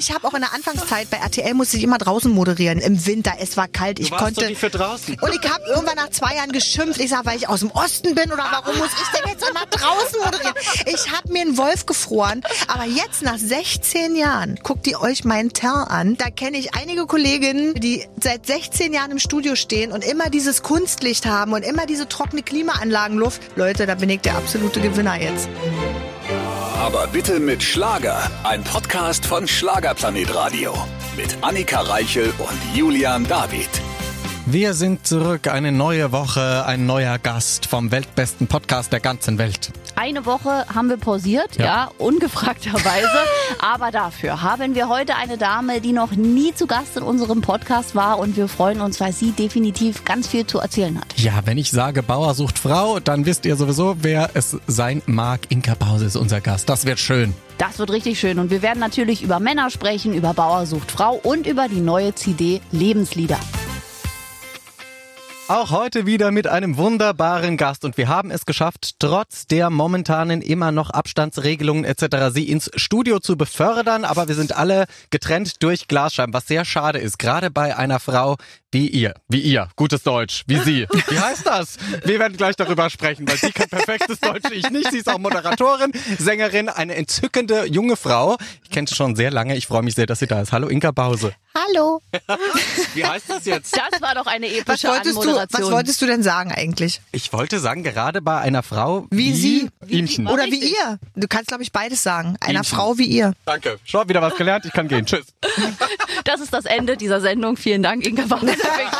Ich habe auch in der Anfangszeit bei RTL musste ich immer draußen moderieren. Im Winter, es war kalt, ich Du warst konnte. doch nicht für draußen. Und ich habe irgendwann nach zwei Jahren geschimpft. Ich sag, weil ich aus dem Osten bin oder warum muss ich denn jetzt immer draußen moderieren? Ich habe mir einen Wolf gefroren. Aber jetzt nach 16 Jahren, guckt ihr euch meinen Teint an. Da kenne ich einige Kolleginnen, die seit 16 Jahren im Studio stehen und immer dieses Kunstlicht haben und immer diese trockene Klimaanlagenluft. Leute, da bin ich der absolute Gewinner jetzt. Aber bitte mit Schlager. Ein Podcast von Schlagerplanet Radio. Mit Annika Reichel und Julian David. Wir sind zurück. Eine neue Woche, ein neuer Gast vom weltbesten Podcast der ganzen Welt. Eine Woche haben wir pausiert, Ja. ja, ungefragterweise. Aber dafür haben wir heute eine Dame, die noch nie zu Gast in unserem Podcast war und wir freuen uns, weil sie definitiv ganz viel zu erzählen hat. Ja, wenn ich sage Bauer sucht Frau, dann wisst ihr sowieso, wer es sein mag. Inka Pause ist unser Gast. Das wird schön. Das wird richtig schön und wir werden natürlich über Männer sprechen, über Bauer sucht Frau und über die neue CD Lebenslieder. Auch heute wieder mit einem wunderbaren Gast und wir haben es geschafft, trotz der momentanen immer noch Abstandsregelungen etc. sie ins Studio zu befördern, aber wir sind alle getrennt durch Glasscheiben, was sehr schade ist, gerade bei einer Frau wie ihr, wie ihr, gutes Deutsch, wie sie. Wie heißt das? Wir werden gleich darüber sprechen, weil sie kann perfektes Deutsch, ich nicht. Sie ist auch Moderatorin, Sängerin, eine entzückende junge Frau. Ich kenne sie schon sehr lange, ich freue mich sehr, dass sie da ist. Hallo Inka Bause. Hallo. Wie heißt das jetzt? Das war doch eine Was epische wolltest, du, Anmoderation. was wolltest du denn sagen eigentlich? Ich wollte sagen, gerade bei einer Frau Wie sie? Ihmchen. Oder Richtig. wie ihr. Du kannst, glaube ich, beides sagen. Einer Ihmchen. Frau wie ihr. Danke. Schon wieder was gelernt. Ich kann gehen. Tschüss. Das ist das Ende dieser Sendung. Vielen Dank, Inga Bauer, für den kleinen,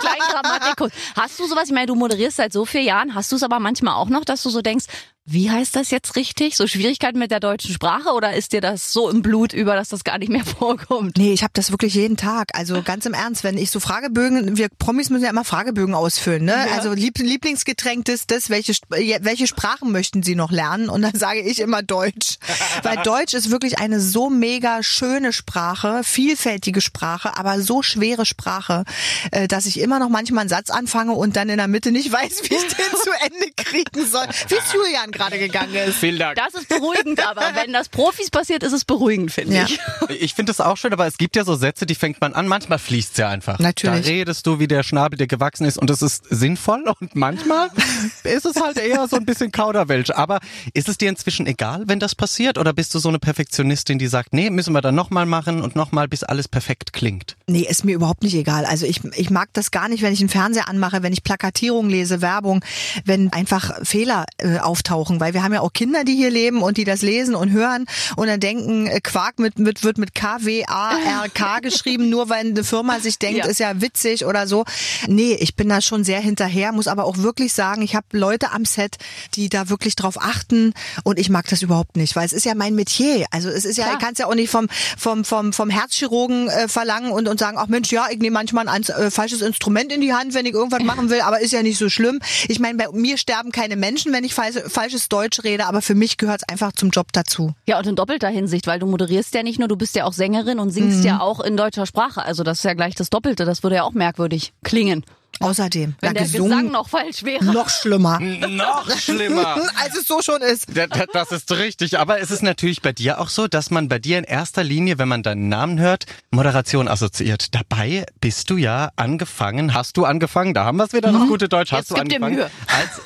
kleinen Grammatikkurs. Hast du sowas, ich meine, du moderierst seit so vielen Jahren, hast du es aber manchmal auch noch, dass du so denkst, wie heißt das jetzt richtig? So Schwierigkeiten mit der deutschen Sprache oder ist dir das so im Blut über, dass das gar nicht mehr vorkommt? Nee, ich habe das wirklich jeden Tag. Also ganz im Ernst, wenn ich so Fragebögen, wir Promis müssen ja immer Fragebögen ausfüllen, ne? Also Lieb Lieblingsgetränk das, das, welche, ja, welche Sprachen möchten Sie noch lernen? Und dann sage ich immer Deutsch. Weil Deutsch ist wirklich eine so mega schöne Sprache, vielfältige Sprache, aber so schwere Sprache, äh, dass ich immer noch manchmal einen Satz anfange und dann in der Mitte nicht weiß, wie ich den zu Ende kriegen soll. Wie Julian gerade gegangen ist. Vielen Dank. Das ist beruhigend, aber wenn das Profis passiert, ist es beruhigend, finde Ja. ich. Ich finde das auch schön, aber es gibt ja so Sätze, die fängt man an. Manchmal fließt ja einfach. Natürlich. Da redest du, wie der Schnabel dir gewachsen ist und es ist sinnvoll und manchmal ist es halt eher so ein bisschen Kauderwelsch. Aber ist es dir inzwischen egal, wenn das passiert oder bist du so eine Perfektionistin, die sagt, nee, müssen wir dann nochmal machen und nochmal, bis alles perfekt klingt? Nee, ist mir überhaupt nicht egal. Also ich, ich mag das gar nicht, wenn ich einen Fernseher anmache, wenn ich Plakatierung lese, Werbung, wenn einfach Fehler äh, auftauchen. Weil wir haben ja auch Kinder, die hier leben und die das lesen und hören und dann denken, äh, Quark mit, mit, wird mit K-W-A-R-K geschrieben, nur weil eine Firma sich denkt, Ja. ist ja witzig oder so. Nee, ich bin da schon sehr hinterher, muss aber auch wirklich sagen, ich habe Leute am Set, die da wirklich drauf achten und ich mag das überhaupt nicht, weil es ist ja mein Metier. Also es ist ja, Klar. ich kann es ja auch nicht vom, vom, vom, vom Herzchirurgen äh, verlangen und, und sagen, ach Mensch, ja, ich nehme manchmal ein äh, falsches Instrument in die Hand, wenn ich irgendwas machen will, aber ist ja nicht so schlimm. Ich meine, bei mir sterben keine Menschen, wenn ich falsch, falsches Deutsch rede, aber für mich gehört es einfach zum Job dazu. Ja, und in doppelter Hinsicht, weil du moderierst ja nicht nur, du bist ja auch Sängerin und Mhm. singst ja auch in deutscher Sprache. Also das ist ja gleich das Doppelte. Das würde ja auch merkwürdig klingen. Außerdem, Wenn der gesungen, Gesang noch falsch wäre. noch schlimmer, Noch schlimmer. als es so schon ist. Da- da- Das ist richtig, aber es ist natürlich bei dir auch so, dass man bei dir in erster Linie, wenn man deinen Namen hört, Moderation assoziiert. Dabei bist du ja angefangen, hast du angefangen, da haben wir es wieder, das gute Deutsch, hast Mhm. Jetzt du gib dir angefangen Mühe.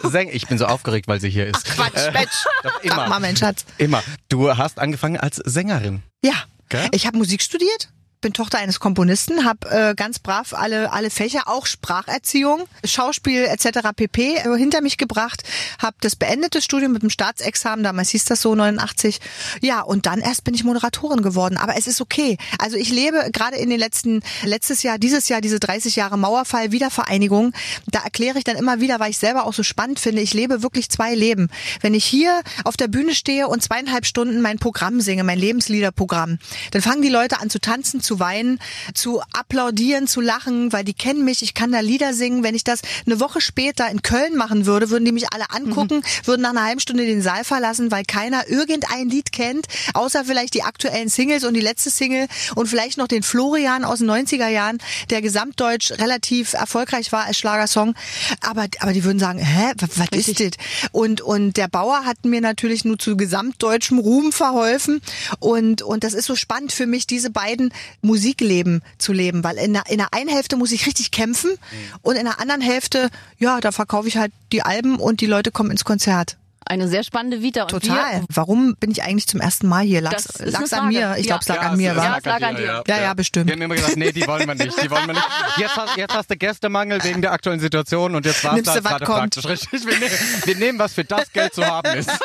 als Sänger. Ich bin so aufgeregt, weil sie hier ist. Quatsch, Mensch. Doch Sag mal, immer, mein Schatz. immer. Du hast angefangen als Sängerin. Ja, Gell? ich habe Musik studiert. Bin Tochter eines Komponisten, habe äh, ganz brav alle alle Fächer, auch Spracherziehung, Schauspiel etc. pp. Äh, hinter mich gebracht, habe das beendete Studium mit dem Staatsexamen, damals hieß das so 89. Ja, und dann erst bin ich Moderatorin geworden, aber es ist okay. Also ich lebe gerade in den letzten letztes Jahr, dieses Jahr diese 30 Jahre Mauerfall Wiedervereinigung, da erkläre ich dann immer wieder, weil ich selber auch so spannend finde, ich lebe wirklich zwei Leben. Wenn ich hier auf der Bühne stehe und zweieinhalb Stunden mein Programm singe, mein Lebensliederprogramm, dann fangen die Leute an zu tanzen, zu zu weinen, zu applaudieren, zu lachen, weil die kennen mich, ich kann da Lieder singen. Wenn ich das eine Woche später in Köln machen würde, würden die mich alle angucken, mhm. würden nach einer halben Stunde den Saal verlassen, weil keiner irgendein Lied kennt, außer vielleicht die aktuellen Singles und die letzte Single und vielleicht noch den Florian aus den 90er Jahren, der gesamtdeutsch relativ erfolgreich war als Schlagersong. Aber, aber die würden sagen, hä, was, was ist das? Und, und der Bauer hat mir natürlich nur zu gesamtdeutschem Ruhm verholfen. Und, und das ist so spannend für mich, diese beiden Musikleben zu leben, weil in der, in der einen Hälfte muss ich richtig kämpfen mhm. und in der anderen Hälfte, ja, da verkaufe ich halt die Alben und die Leute kommen ins Konzert. Eine sehr spannende Vita. Und Total. Wir, Warum bin ich eigentlich zum ersten Mal hier? Lag's, lag's an mir? Ich glaube, es lag ja, an mir. Ja, es lag an dir. Ja, ja, bestimmt. Wir haben immer gesagt, nee, die wollen wir nicht. Die wollen wir nicht. Jetzt hast, jetzt hast du Gästemangel wegen der aktuellen Situation und jetzt war es gerade praktisch richtig. Wir nehmen, wir nehmen, was für das Geld zu haben ist.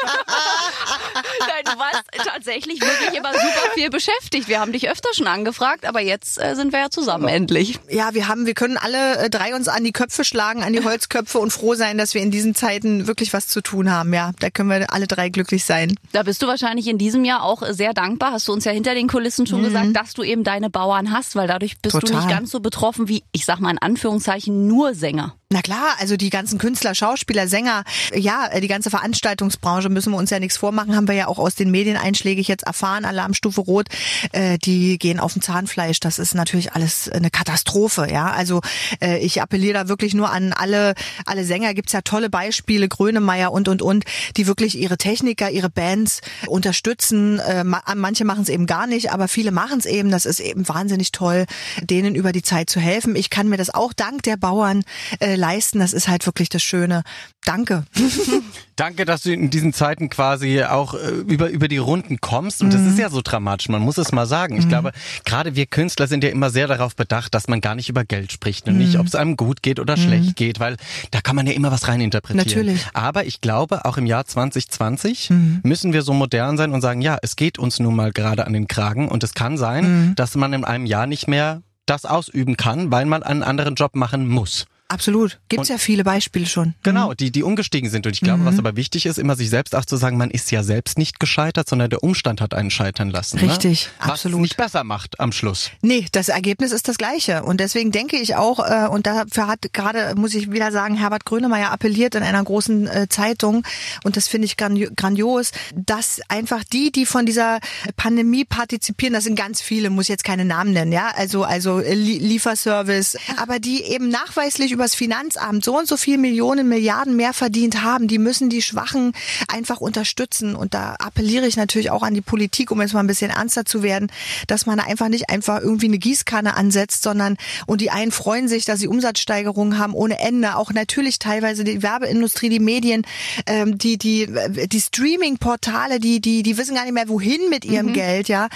Nein, du warst tatsächlich wirklich immer super viel beschäftigt. Wir haben dich öfter schon angefragt, aber jetzt äh, sind wir ja zusammen endlich. Ja, wir haben, wir können alle äh, drei uns an die Köpfe schlagen, an die Holzköpfe und froh sein, dass wir in diesen Zeiten wirklich was zu tun haben. Ja, da können wir alle drei glücklich sein. Da bist du wahrscheinlich in diesem Jahr auch sehr dankbar. Hast du uns ja hinter den Kulissen schon mhm. gesagt, dass du eben deine Bauern hast, weil dadurch bist Total. du nicht ganz so betroffen wie, ich sag mal in Anführungszeichen, nur Sänger. Na klar, also die ganzen Künstler, Schauspieler, Sänger, ja, äh, die ganze Veranstaltungsbranche müssen wir uns ja nichts vormachen, haben wir ja auch aus den Medien einschlägig jetzt erfahren, Alarmstufe Rot, äh, die gehen auf dem Zahnfleisch. Das ist natürlich alles eine Katastrophe, ja. Also äh, ich appelliere da wirklich nur an alle, alle Sänger, gibt's ja tolle Beispiele, Grönemeyer und und und, die wirklich ihre Techniker, ihre Bands unterstützen. Äh, manche machen es eben gar nicht, aber viele machen es eben. Das ist eben wahnsinnig toll, denen über die Zeit zu helfen. Ich kann mir das auch dank der Bauern äh, leisten. Das ist halt wirklich das Schöne. Danke. Danke, dass du in diesen Zeiten quasi auch äh, über, über die Runden kommst. Und mhm. das ist ja so dramatisch, man muss es mal sagen. Ich mhm. glaube, gerade wir Künstler sind ja immer sehr darauf bedacht, dass man gar nicht über Geld spricht und mhm. nicht, ob es einem gut geht oder mhm. schlecht geht, weil da kann man ja immer was reininterpretieren. Natürlich. Aber ich glaube, auch im Jahr 2020 mhm. müssen wir so modern sein und sagen, ja, es geht uns nun mal gerade an den Kragen und es kann sein, mhm. dass man in einem Jahr nicht mehr das ausüben kann, weil man einen anderen Job machen muss. Absolut. Gibt's und ja viele Beispiele schon. Genau, mhm. die, die umgestiegen sind. Und ich glaube, mhm. was aber wichtig ist, immer sich selbst auch zu sagen, man ist ja selbst nicht gescheitert, sondern der Umstand hat einen scheitern lassen. Ne? Richtig, ne? absolut. Was nicht besser macht am Schluss. Nee, das Ergebnis ist das gleiche. Und deswegen denke ich auch, äh, und dafür hat gerade, muss ich wieder sagen, Herbert Grönemeyer appelliert in einer großen äh, Zeitung, und das finde ich grandios, dass einfach die, die von dieser Pandemie partizipieren, das sind ganz viele, muss jetzt keine Namen nennen, ja, also, also Lieferservice, aber die eben nachweislich übers Finanzamt so und so viel Millionen, Milliarden mehr verdient haben, die müssen die Schwachen einfach unterstützen. Und da appelliere ich natürlich auch an die Politik, um jetzt mal ein bisschen ernster zu werden, dass man einfach nicht einfach irgendwie eine Gießkanne ansetzt, sondern und die einen freuen sich, dass sie Umsatzsteigerungen haben ohne Ende. Auch natürlich teilweise die Werbeindustrie, die Medien, ähm, die die die Streaming-Portale, die die die wissen gar nicht mehr wohin mit ihrem mhm. Geld, ja, äh,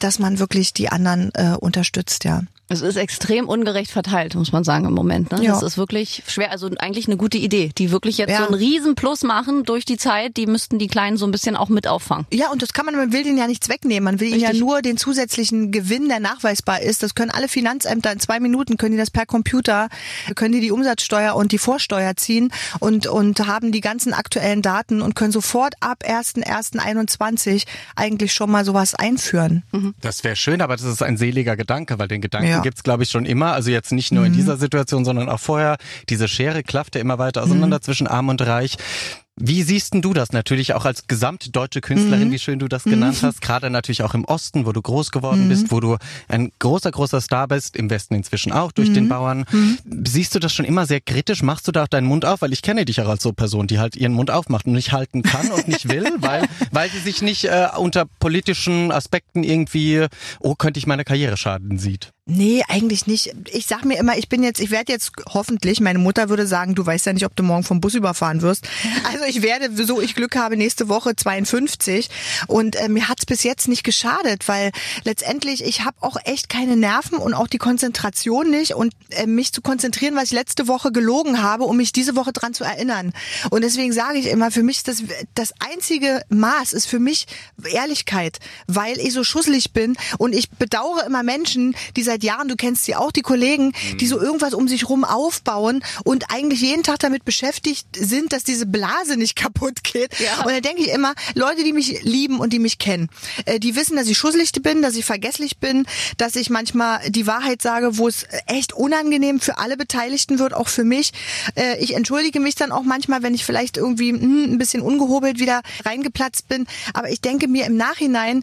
dass man wirklich die anderen äh, unterstützt, ja. Es ist extrem ungerecht verteilt, muss man sagen im Moment. Ne? Ja. Das ist wirklich schwer. Also eigentlich eine gute Idee, die wirklich jetzt ja. so einen Riesenplus machen durch die Zeit. Die müssten die Kleinen so ein bisschen auch mit auffangen. Ja, und das kann man, man will denen ja nichts wegnehmen. Man will Richtig. ihnen ja nur den zusätzlichen Gewinn, der nachweisbar ist. Das können alle Finanzämter in zwei Minuten, können die das per Computer, können die die Umsatzsteuer und die Vorsteuer ziehen und, und haben die ganzen aktuellen Daten und können sofort ab 1.1.21 eigentlich schon mal sowas einführen. Mhm. Das wäre schön, aber das ist ein seliger Gedanke, weil den Gedanken ja gibt's glaube ich, schon immer. Also jetzt nicht nur in mhm. dieser Situation, sondern auch vorher. Diese Schere klafft ja immer weiter auseinander mhm. zwischen Arm und Reich. Wie siehst denn du das natürlich auch als gesamtdeutsche Künstlerin, mhm. wie schön du das genannt mhm. hast, gerade natürlich auch im Osten, wo du groß geworden mhm. bist, wo du ein großer, großer Star bist, im Westen inzwischen auch durch den mhm. Bauern. Mhm. Siehst du das schon immer sehr kritisch? Machst du da auch deinen Mund auf? Weil ich kenne dich auch als so Person, die halt ihren Mund aufmacht und nicht halten kann und nicht will, weil, weil sie sich nicht äh, unter politischen Aspekten irgendwie, oh, könnte ich meine Karriere schaden sieht. Nee, eigentlich nicht. Ich sag mir immer, ich bin jetzt, ich werde jetzt hoffentlich, meine Mutter würde sagen, du weißt ja nicht, ob du morgen vom Bus überfahren wirst. Also ich werde, so ich Glück habe, nächste Woche 52 und äh, mir hat's bis jetzt nicht geschadet, weil letztendlich ich habe auch echt keine Nerven und auch die Konzentration nicht und äh, mich zu konzentrieren, was ich letzte Woche gelogen habe, um mich diese Woche dran zu erinnern. Und deswegen sage ich immer, für mich das das einzige Maß ist für mich Ehrlichkeit, weil ich so schusselig bin und ich bedauere immer Menschen, die seit seit Jahren, du kennst sie auch, die Kollegen, die so irgendwas um sich rum aufbauen und eigentlich jeden Tag damit beschäftigt sind, dass diese Blase nicht kaputt geht. Ja. Und dann denke ich immer, Leute, die mich lieben und die mich kennen, äh, die wissen, dass ich schusselig bin, dass ich vergesslich bin, dass ich manchmal die Wahrheit sage, wo es echt unangenehm für alle Beteiligten wird, auch für mich. Äh, ich entschuldige mich dann auch manchmal, wenn ich vielleicht irgendwie hm, ein bisschen ungehobelt wieder reingeplatzt bin. Aber ich denke mir im Nachhinein,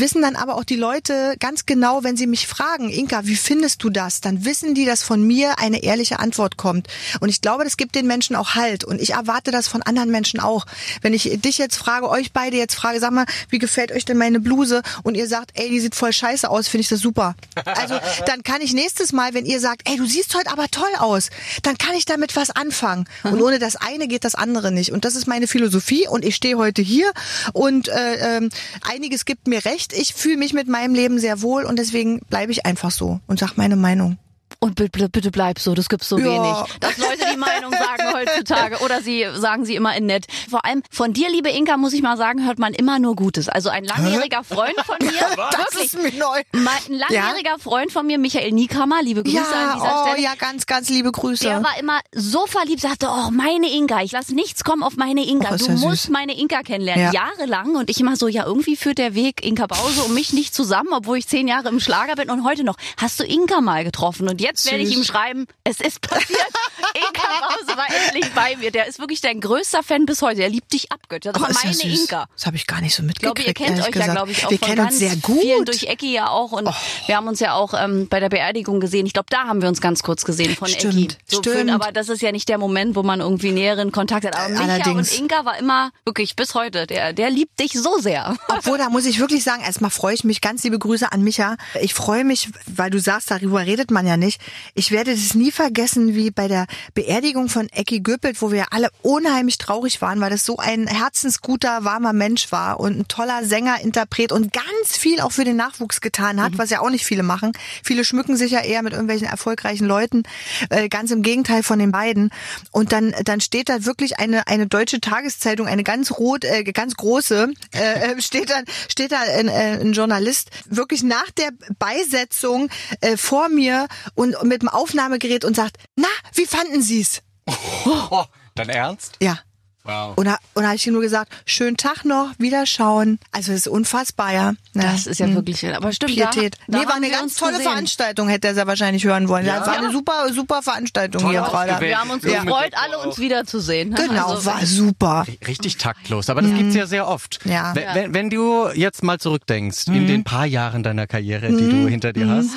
wissen dann aber auch die Leute ganz genau, wenn sie mich fragen, Inka, wie findest du das? Dann wissen die, dass von mir eine ehrliche Antwort kommt. Und ich glaube, das gibt den Menschen auch Halt. Und ich erwarte das von anderen Menschen auch. Wenn ich dich jetzt frage, euch beide jetzt frage, sag mal, wie gefällt euch denn meine Bluse? Und ihr sagt, ey, die sieht voll scheiße aus, finde ich das super. Also dann kann ich nächstes Mal, wenn ihr sagt, ey, du siehst heute aber toll aus, dann kann ich damit was anfangen. Und ohne das eine geht das andere nicht. Und das ist meine Philosophie. Und ich stehe heute hier und äh, ähm, einiges gibt mir recht. Ich fühle mich mit meinem Leben sehr wohl und deswegen bleibe ich einfach so und sag meine Meinung. Und bitte, bitte bleib so, das gibt's so Ja. wenig. Dass Leute die Meinung sagen heutzutage oder sie sagen sie immer in nett. Vor allem von dir, liebe Inka, muss ich mal sagen, hört man immer nur Gutes. Also ein langjähriger Freund von mir, Das wirklich, ist mir neu. ein langjähriger Freund von mir, Michael Niekammer, liebe Grüße an Ja, dieser oh, Stelle. ja, ganz, ganz liebe Grüße. Der war immer so verliebt, sagte, oh, meine Inka, ich lasse nichts kommen auf meine Inka. Oh, du ja musst süß. meine Inka kennenlernen. Ja. Jahrelang. Und ich immer so, ja, irgendwie führt der Weg Inka Bause und mich nicht zusammen, obwohl ich zehn Jahre im Schlager bin und heute noch. Hast du Inka mal getroffen? Und jetzt werde ich ihm schreiben, es ist passiert. Inka Bause war endlich bei mir. Der ist wirklich dein größter Fan bis heute. Der liebt dich abgöttert. Das Oh, war ist ja meine süß. Inka. Das habe ich gar nicht so Ich glaube, mitgekriegt. ihr kennt euch ja, gesagt. glaube ich, auch Wir von kennen ganz uns sehr gut. Oh. vielen durch Ecki ja auch. Und wir haben uns ja auch ähm, bei der Beerdigung gesehen. Ich glaube, da haben wir uns ganz kurz gesehen von Stimmt, Ecki. So stimmt. Für, aber das ist ja nicht der Moment, wo man irgendwie näheren Kontakt hat. Aber Micha Allerdings. und Inka war immer, wirklich bis heute, der, der liebt dich so sehr. Obwohl, da muss ich wirklich sagen, erstmal freue ich mich, ganz liebe Grüße an Micha. Ich freue mich, weil du sagst, darüber redet man ja nicht. Ich werde das nie vergessen, wie bei der Beerdigung von Ecki Göppelt, wo wir alle unheimlich traurig waren, weil das so ein herzensguter, warmer Mensch war und ein toller Sänger, Interpret und ganz viel auch für den Nachwuchs getan hat, was ja auch nicht viele machen. Viele schmücken sich ja eher mit irgendwelchen erfolgreichen Leuten, äh, ganz im Gegenteil von den beiden. Und dann, dann steht da wirklich eine, eine deutsche Tageszeitung, eine ganz rot, äh, ganz große, äh, steht da, steht da ein, äh, ein Journalist wirklich nach der Beisetzung äh, vor mir und mit dem Aufnahmegerät und sagt, na, wie fanden Sie's? Oh, dein Ernst? Ja. Wow. Und da, und habe ich ihm nur gesagt, schönen Tag noch, wiederschauen. Also das ist unfassbar, ja. ja. Das ist ja wirklich, aber stimmt. Pietät. Da, da nee, war eine ganz tolle gesehen. Veranstaltung, hätte er sehr wahrscheinlich hören wollen. Ja? Das war eine super, super Veranstaltung Toll hier gerade. Wir haben uns Ja. gefreut, alle uns wiederzusehen. ne? Genau, Also, war super. Richtig taktlos, aber das gibt's ja sehr oft. Ja. Wenn, wenn, wenn du jetzt mal zurückdenkst in den paar Jahren deiner Karriere, die du hinter dir hast,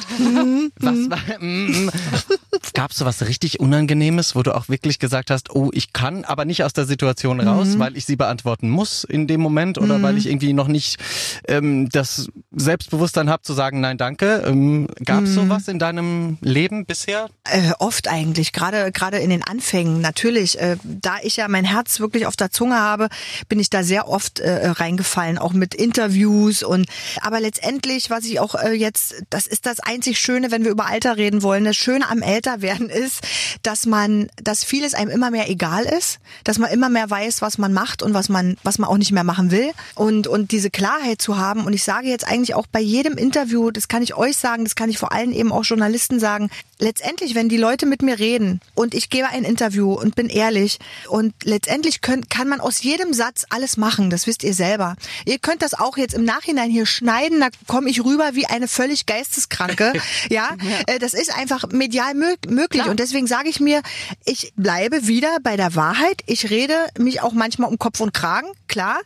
was war, mm, mm. gab's so was richtig Unangenehmes, wo du auch wirklich gesagt hast, oh, ich kann aber nicht aus der Situation raus, weil ich sie beantworten muss in dem Moment oder weil ich irgendwie noch nicht ähm, das Selbstbewusstsein habe zu sagen, nein, danke. Ähm, gab's sowas in deinem Leben bisher? Äh, oft eigentlich, gerade gerade in den Anfängen natürlich. Äh, da ich ja mein Herz wirklich auf der Zunge habe, bin ich da sehr oft äh, reingefallen, auch mit Interviews und. Aber letztendlich, was ich auch äh, jetzt, das ist das einzig Schöne, wenn wir über Alter reden wollen. Das Schöne am Älterwerden ist, dass man, dass vieles einem immer mehr egal ist, dass man immer mehr weiß, was man macht und was man, was man auch nicht mehr machen will und und diese Klarheit zu haben. Und ich sage jetzt eigentlich auch bei jedem Interview, das kann ich euch sagen, das kann ich vor allem eben auch Journalisten sagen. Letztendlich, wenn die Leute mit mir reden und ich gebe ein Interview und bin ehrlich und letztendlich könnt, kann man aus jedem Satz alles machen. Das wisst ihr selber. Ihr könnt das auch jetzt im Nachhinein hier schneiden. Da komme ich rüber wie eine völlig geisteskranke. ja, Äh, das ist einfach medial mö möglich Klar. und deswegen sage ich mir, ich bleibe wieder bei der Wahrheit. Ich rede mich auch manchmal um Kopf und Kragen, klar,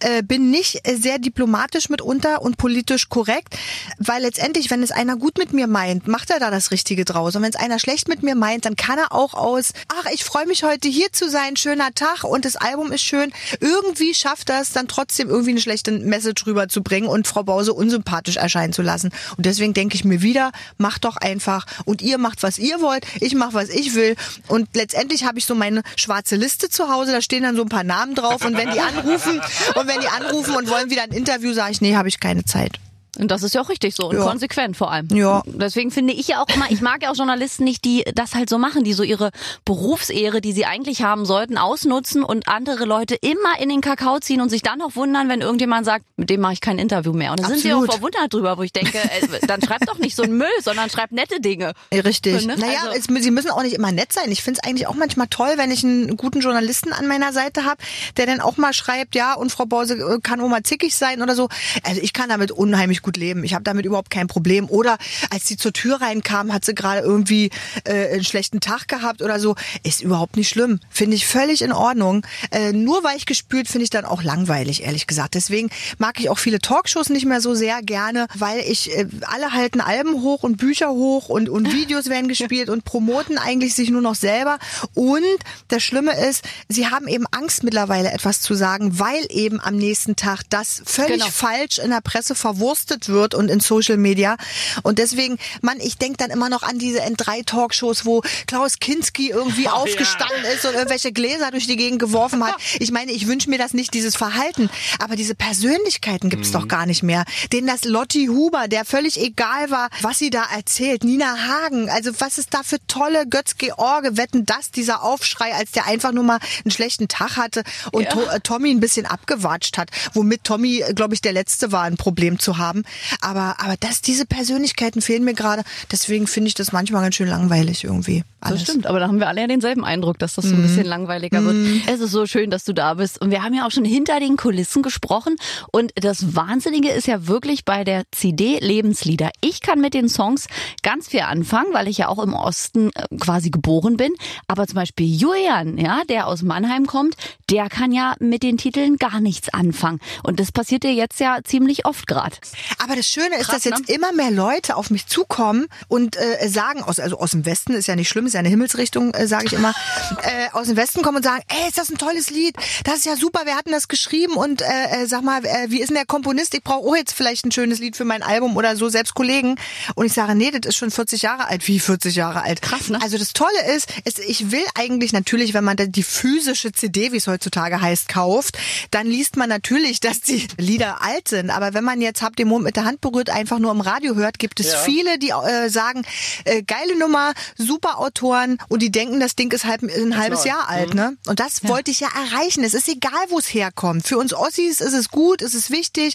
äh, bin nicht sehr diplomatisch mitunter und politisch korrekt, weil letztendlich, wenn es einer gut mit mir meint, macht er da das Richtige draus. Und wenn es einer schlecht mit mir meint, dann kann er auch aus, ach, ich freue mich heute hier zu sein, schöner Tag und das Album ist schön. Irgendwie schafft es dann trotzdem irgendwie eine schlechte Message rüberzubringen und Frau Bause unsympathisch erscheinen zu lassen. Und deswegen denke ich mir wieder, macht doch einfach und ihr macht, was ihr wollt, ich mache, was ich will. Und letztendlich habe ich so meine schwarze Liste zu Hause, da stehen dann so ein paar Namen drauf und wenn die anrufen und wenn die anrufen und wollen wieder ein Interview, sage ich, nee, habe ich keine Zeit. Und das ist ja auch richtig so und Ja. konsequent vor allem. Ja. Deswegen finde ich ja auch immer, ich mag ja auch Journalisten nicht, die das halt so machen, die so ihre Berufsehre, die sie eigentlich haben sollten, ausnutzen und andere Leute immer in den Kakao ziehen und sich dann noch wundern, wenn irgendjemand sagt, mit dem mache ich kein Interview mehr. Und da sind sie auch verwundert drüber, wo ich denke, äh, dann schreibt doch nicht so einen Müll, sondern schreibt nette Dinge. Richtig. Ne? Naja, Also- es, sie müssen auch nicht immer nett sein. Ich finde es eigentlich auch manchmal toll, wenn ich einen guten Journalisten an meiner Seite habe, der dann auch mal schreibt, ja, und Frau Bause äh, kann mal zickig sein oder so. Also ich kann damit unheimlich gut leben. Ich habe damit überhaupt kein Problem. Oder als sie zur Tür reinkam, hat sie gerade irgendwie äh, einen schlechten Tag gehabt oder so. Ist überhaupt nicht schlimm. Finde ich völlig in Ordnung. Äh, nur weil ich gespült, finde ich dann auch langweilig, ehrlich gesagt. Deswegen mag ich auch viele Talkshows nicht mehr so sehr gerne, weil ich, äh, alle halten Alben hoch und Bücher hoch und, und Videos werden gespielt und promoten eigentlich sich nur noch selber. Und das Schlimme ist, sie haben eben Angst mittlerweile etwas zu sagen, weil eben am nächsten Tag das völlig Genau. falsch in der Presse verwurstet wird und in Social Media. Und deswegen, Mann, ich denk dann immer noch an diese N3-Talkshows, wo Klaus Kinski irgendwie aufgestanden ist und irgendwelche Gläser durch die Gegend geworfen hat. Ich meine, ich wünsche mir das nicht, dieses Verhalten. Aber diese Persönlichkeiten gibt's doch gar nicht mehr. Denen das Lotti Huber, der völlig egal war, was sie da erzählt. Nina Hagen, also was ist da für tolle Götz-George, wetten das, dieser Aufschrei, als der einfach nur mal einen schlechten Tag hatte und Ja. äh, Tommy ein bisschen abgewatscht hat, womit Tommy, glaube ich, der Letzte war, ein Problem zu haben. Aber, aber das, diese Persönlichkeiten fehlen mir gerade. Deswegen finde ich das manchmal ganz schön langweilig irgendwie. Alles. Das stimmt, aber da haben wir alle ja denselben Eindruck, dass das so ein bisschen langweiliger wird. Es ist so schön, dass du da bist. Und wir haben ja auch schon hinter den Kulissen gesprochen. Und das Wahnsinnige ist ja wirklich bei der CD Lebenslieder. Ich kann mit den Songs ganz viel anfangen, weil ich ja auch im Osten äh, quasi geboren bin. Aber zum Beispiel Julian, ja, der aus Mannheim kommt, der kann ja mit den Titeln gar nichts anfangen. Und das passiert dir jetzt ja ziemlich oft gerade. Aber das Schöne ist, Krass, dass jetzt ne? immer mehr Leute auf mich zukommen und äh, sagen, aus, also aus dem Westen ist ja nicht schlimm, ist ja eine Himmelsrichtung, äh, sage ich immer, äh, aus dem Westen kommen und sagen, ey, ist das ein tolles Lied, das ist ja super, wer hat denn das geschrieben und äh, äh, sag mal, äh, wie ist denn der Komponist? Ich brauche auch jetzt vielleicht ein schönes Lied für mein Album oder so, selbst Kollegen. Und ich sage, nee, das ist schon 40 Jahre alt. Wie 40 Jahre alt? Krass, ne? Also das Tolle ist, ist, ich will eigentlich natürlich, wenn man die physische CD, wie es heutzutage heißt, kauft, dann liest man natürlich, dass die Lieder alt sind. Aber wenn man jetzt Habt den Mond mit der Hand berührt, einfach nur im Radio hört, gibt es viele, die äh, sagen, äh, geile Nummer, super Autoren und die denken, das Ding ist halb, ein halbes Jahr alt. Ne? Und das wollte ich ja erreichen. Es ist egal, wo es herkommt. Für uns Ossis ist es gut, ist es wichtig.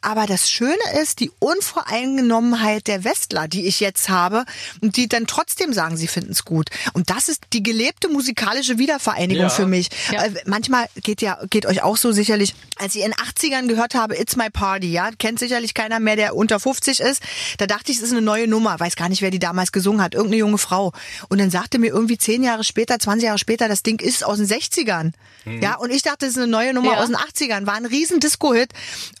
Aber das Schöne ist die Unvoreingenommenheit der Westler, die ich jetzt habe und die dann trotzdem sagen, sie finden es gut. Und das ist die gelebte musikalische Wiedervereinigung Ja. für mich. Ja. Äh, manchmal geht ja geht euch auch so sicherlich, als ich in den 80ern gehört habe, It's My Party, ja, kennt sicherlich keiner mehr, der unter 50 ist. Da dachte ich, es ist eine neue Nummer, weiß gar nicht, wer die damals gesungen hat, irgendeine junge Frau. Und dann sagte mir irgendwie zehn Jahre später, 20 Jahre später, das Ding ist aus den 60ern. Ja, und ich dachte, es ist eine neue Nummer Ja. aus den 80ern, war ein riesen Disco-Hit.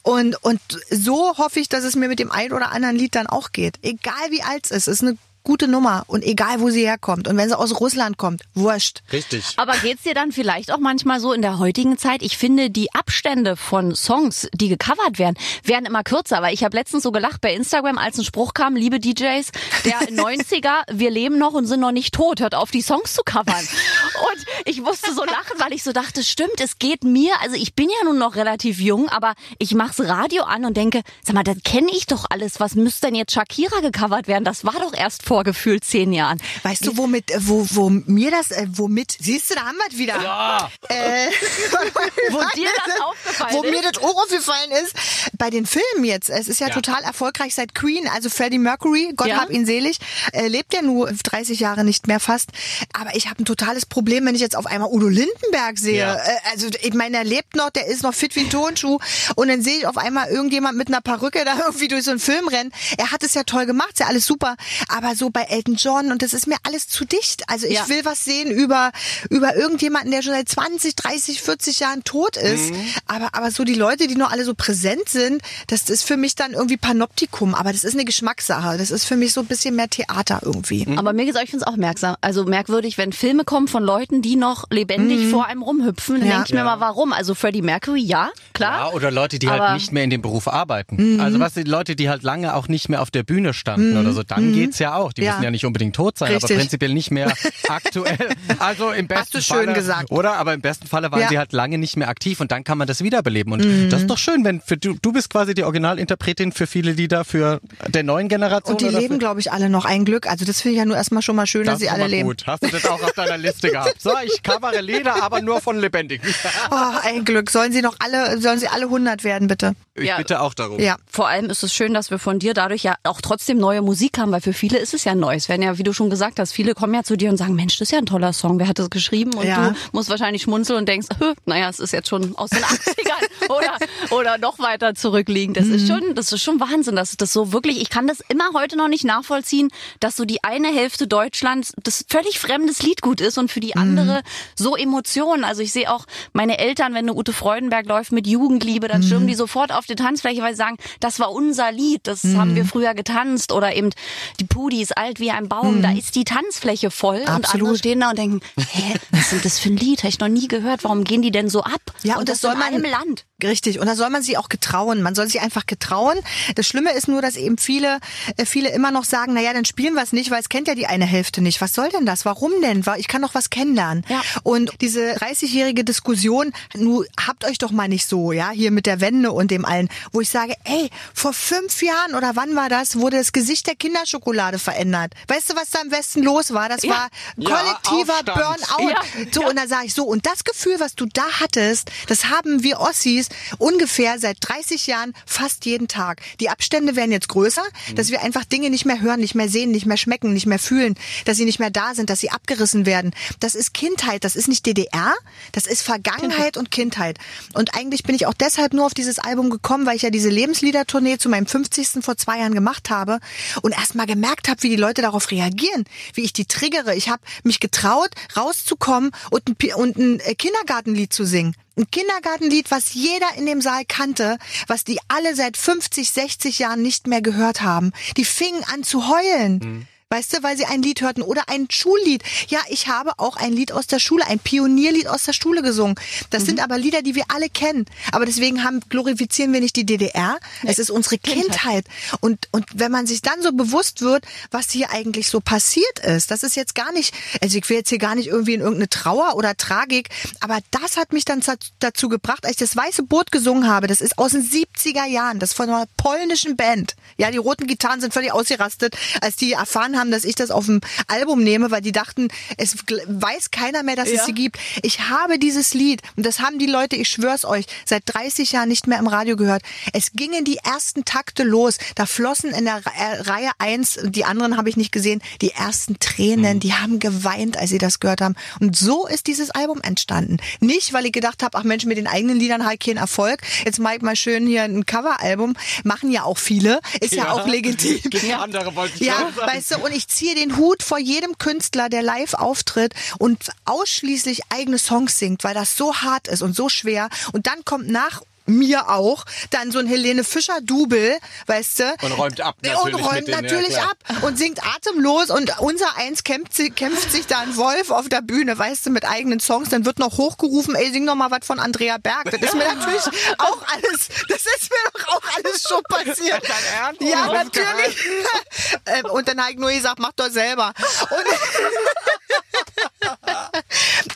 Und, und so hoffe ich, dass es mir mit dem ein oder anderen Lied dann auch geht. Egal wie alt es ist, es ist eine gute Nummer und egal wo sie herkommt. Und wenn sie aus Russland kommt, wurscht. Richtig. Aber geht's dir dann vielleicht auch manchmal so in der heutigen Zeit? Ich finde, die Abstände von Songs, die gecovert werden, werden immer kürzer. Weil ich habe letztens so gelacht bei Instagram, als ein Spruch kam, liebe DJs, der 90er, wir leben noch und sind noch nicht tot, hört auf, die Songs zu covern. Und ich musste so lachen, weil ich so dachte, stimmt, es geht mir, also ich bin ja nun noch relativ jung, aber ich mach's Radio an und denke, sag mal, das kenne ich doch alles. Was müsste denn jetzt Shakira gecovert werden? Das war doch erst vor gefühlt zehn Jahren. Weißt du, womit, wo, wo mir das, äh, womit, siehst du, da haben wir es wieder. Ja. Äh, Wo dir das aufgefallen wo ist? mir das auch aufgefallen ist, bei den Filmen jetzt, es ist ja, Ja. total erfolgreich seit Queen, also Freddie Mercury, Gott Ja. hab ihn selig, äh, lebt ja nur 30 Jahre nicht mehr fast, aber ich habe ein totales Problem, wenn ich jetzt auf einmal Udo Lindenberg sehe, Ja. äh, also ich meine, er lebt noch, der ist noch fit wie ein Tonschuh und dann sehe ich auf einmal irgendjemand mit einer Perücke da irgendwie durch so einen Film rennen, er hat es ja toll gemacht, ist ja alles super, aber so bei Elton John und das ist mir alles zu dicht, also ich Ja. will was sehen über, über irgendjemanden, der schon seit 20, 30, 40 Jahren tot ist. Aber, aber so die Leute, die noch alle so präsent sind, das ist für mich dann irgendwie Panoptikum. Aber das ist eine Geschmackssache. Das ist für mich so ein bisschen mehr Theater irgendwie. Aber mir gesagt, ich finde es auch merksam, also merkwürdig, wenn Filme kommen von Leuten, die noch lebendig vor einem rumhüpfen, dann Ja. denke ich mir mal, warum? Also Freddie Mercury, ja, klar. Ja, oder Leute, die Aber- halt nicht mehr in dem Beruf arbeiten. Also was die Leute, die halt lange auch nicht mehr auf der Bühne standen oder so, dann geht's ja auch. Auch. Die Ja. müssen ja nicht unbedingt tot sein, aber Richtig. prinzipiell nicht mehr aktuell. Also im besten du schön Falle, gesagt. oder? Aber im besten Falle waren Ja. Mhm. sie halt lange nicht mehr aktiv und dann kann man das wiederbeleben. Und das ist doch schön, wenn für du, du bist quasi die Originalinterpretin für viele Lieder für der neuen Generation. Und die leben, glaube ich, alle noch ein Glück. Also das finde ich ja nur erstmal schon mal schön, das dass sie ist alle aber leben. gut. Hast du das auch auf deiner Liste gehabt? So, ich covere Lieder, aber nur von Lebendigen. Oh, ein Glück. Sollen sie noch alle, sollen sie alle 100 werden, bitte? Ich Ja. bitte auch darum. Ja. Vor allem ist es schön, dass wir von dir dadurch ja auch trotzdem neue Musik haben, weil für viele ist es ja neu. Es werden ja, wie du schon gesagt hast, viele kommen ja zu dir und sagen, Mensch, das ist ja ein toller Song. Wer hat das geschrieben? Und Ja. du musst wahrscheinlich schmunzeln und denkst, "Hö, naja, es ist jetzt schon aus den 80ern oder, oder noch weiter zurückliegend. Das ist schon, das ist schon Wahnsinn, dass das so wirklich, ich kann das immer heute noch nicht nachvollziehen, dass so die eine Hälfte Deutschlands das völlig fremdes Lied gut ist und für die andere so Emotionen. Also ich sehe auch meine Eltern, wenn eine Ute Freudenberg läuft mit Jugendliebe, dann stürmen die sofort auf die Tanzfläche, weil sie sagen, das war unser Lied, das haben wir früher getanzt oder eben die Pudi ist alt wie ein Baum, da ist die Tanzfläche voll und andere Absolut. stehen da und denken, hä, was ist das für ein Lied? Habe ich noch nie gehört. Warum gehen die denn so ab? Ja, und, und das, das soll man- einem Land. Richtig. Und da soll man sich auch getrauen. Man soll sich einfach getrauen. Das Schlimme ist nur, dass eben viele, äh, viele immer noch sagen, na ja, dann spielen wir es nicht, weil es kennt ja die eine Hälfte nicht. Was soll denn das? Warum denn? Ich kann doch was kennenlernen. Ja. Und diese 30-jährige Diskussion, nu habt euch doch mal nicht so, ja, hier mit der Wende und dem allen, wo ich sage, ey, vor fünf Jahren oder wann war das, wurde das Gesicht der Kinderschokolade verändert. Weißt du, was da im Westen los war? Das Ja. war Ja, kollektiver Aufstand. Burnout. Ja. So, und da sage ich so, und das Gefühl, was du da hattest, das haben wir Ossis ungefähr seit 30 Jahren fast jeden Tag. Die Abstände werden jetzt größer, dass wir einfach Dinge nicht mehr hören, nicht mehr sehen, nicht mehr schmecken, nicht mehr fühlen, dass sie nicht mehr da sind, dass sie abgerissen werden. Das ist Kindheit, das ist nicht DDR, das ist Vergangenheit und Kindheit. Und eigentlich bin ich auch deshalb nur auf dieses Album gekommen, weil ich ja diese Lebensliedertournee zu meinem 50. vor zwei Jahren gemacht habe und erst mal gemerkt habe, wie die Leute darauf reagieren, wie ich die triggere. Ich habe mich getraut, rauszukommen und ein, und ein äh, Kindergartenlied zu singen. Ein Kindergartenlied, was jeder in dem Saal kannte, was die alle seit 50, 60 Jahren nicht mehr gehört haben. Die fingen an zu heulen. Weißt du, weil sie ein Lied hörten oder ein Schullied. Ja, ich habe auch ein Lied aus der Schule, ein Pionierlied aus der Schule gesungen. Das sind aber Lieder, die wir alle kennen. Aber deswegen haben, glorifizieren wir nicht die DDR. Es ist unsere Kindheit. Und, und wenn man sich dann so bewusst wird, was hier eigentlich so passiert ist, das ist jetzt gar nicht, also ich will jetzt hier gar nicht irgendwie in irgendeine Trauer oder Tragik, aber das hat mich dann dazu gebracht, als ich das Weiße Boot gesungen habe, das ist aus den 70er Jahren, das ist von einer polnischen Band. Ja, die roten Gitarren sind völlig ausgerastet, als die erfahren haben, dass ich das auf dem Album nehme, weil die dachten, es weiß keiner mehr, dass es Ja. sie gibt. Ich habe dieses Lied und das haben die Leute, ich schwör's euch, seit 30 Jahren nicht mehr im Radio gehört. Es gingen die ersten Takte los, da flossen in der äh, Reihe eins, die anderen habe ich nicht gesehen, die ersten Tränen, die haben geweint, als sie das gehört haben. Und so ist dieses Album entstanden. Nicht, weil ich gedacht habe, ach Mensch, mit den eigenen Liedern halt keinen Erfolg. Jetzt mach ich mal schön hier ein Coveralbum. Machen ja auch viele. Ist ja, Ja. auch legitim. Gibt andere, wollte ich Ja, weißt du, und ich ziehe den Hut vor jedem Künstler, der live auftritt und ausschließlich eigene Songs singt, weil das so hart ist und so schwer. Und dann kommt nach mir auch dann so ein Helene Fischer Double, weißt du? Und räumt ab und natürlich räumt mit den, ja, natürlich klar. ab und singt atemlos und unser eins kämpft, kämpft sich da ein Wolf auf der Bühne, weißt du, mit eigenen Songs, dann wird noch hochgerufen, ey, sing noch mal was von Andrea Berg. Das ist mir natürlich auch alles, das ist mir doch auch alles schon passiert. Dein Ernst? Ja, hast natürlich. Ähm, und dann habe ich nur gesagt, mach doch selber. Und,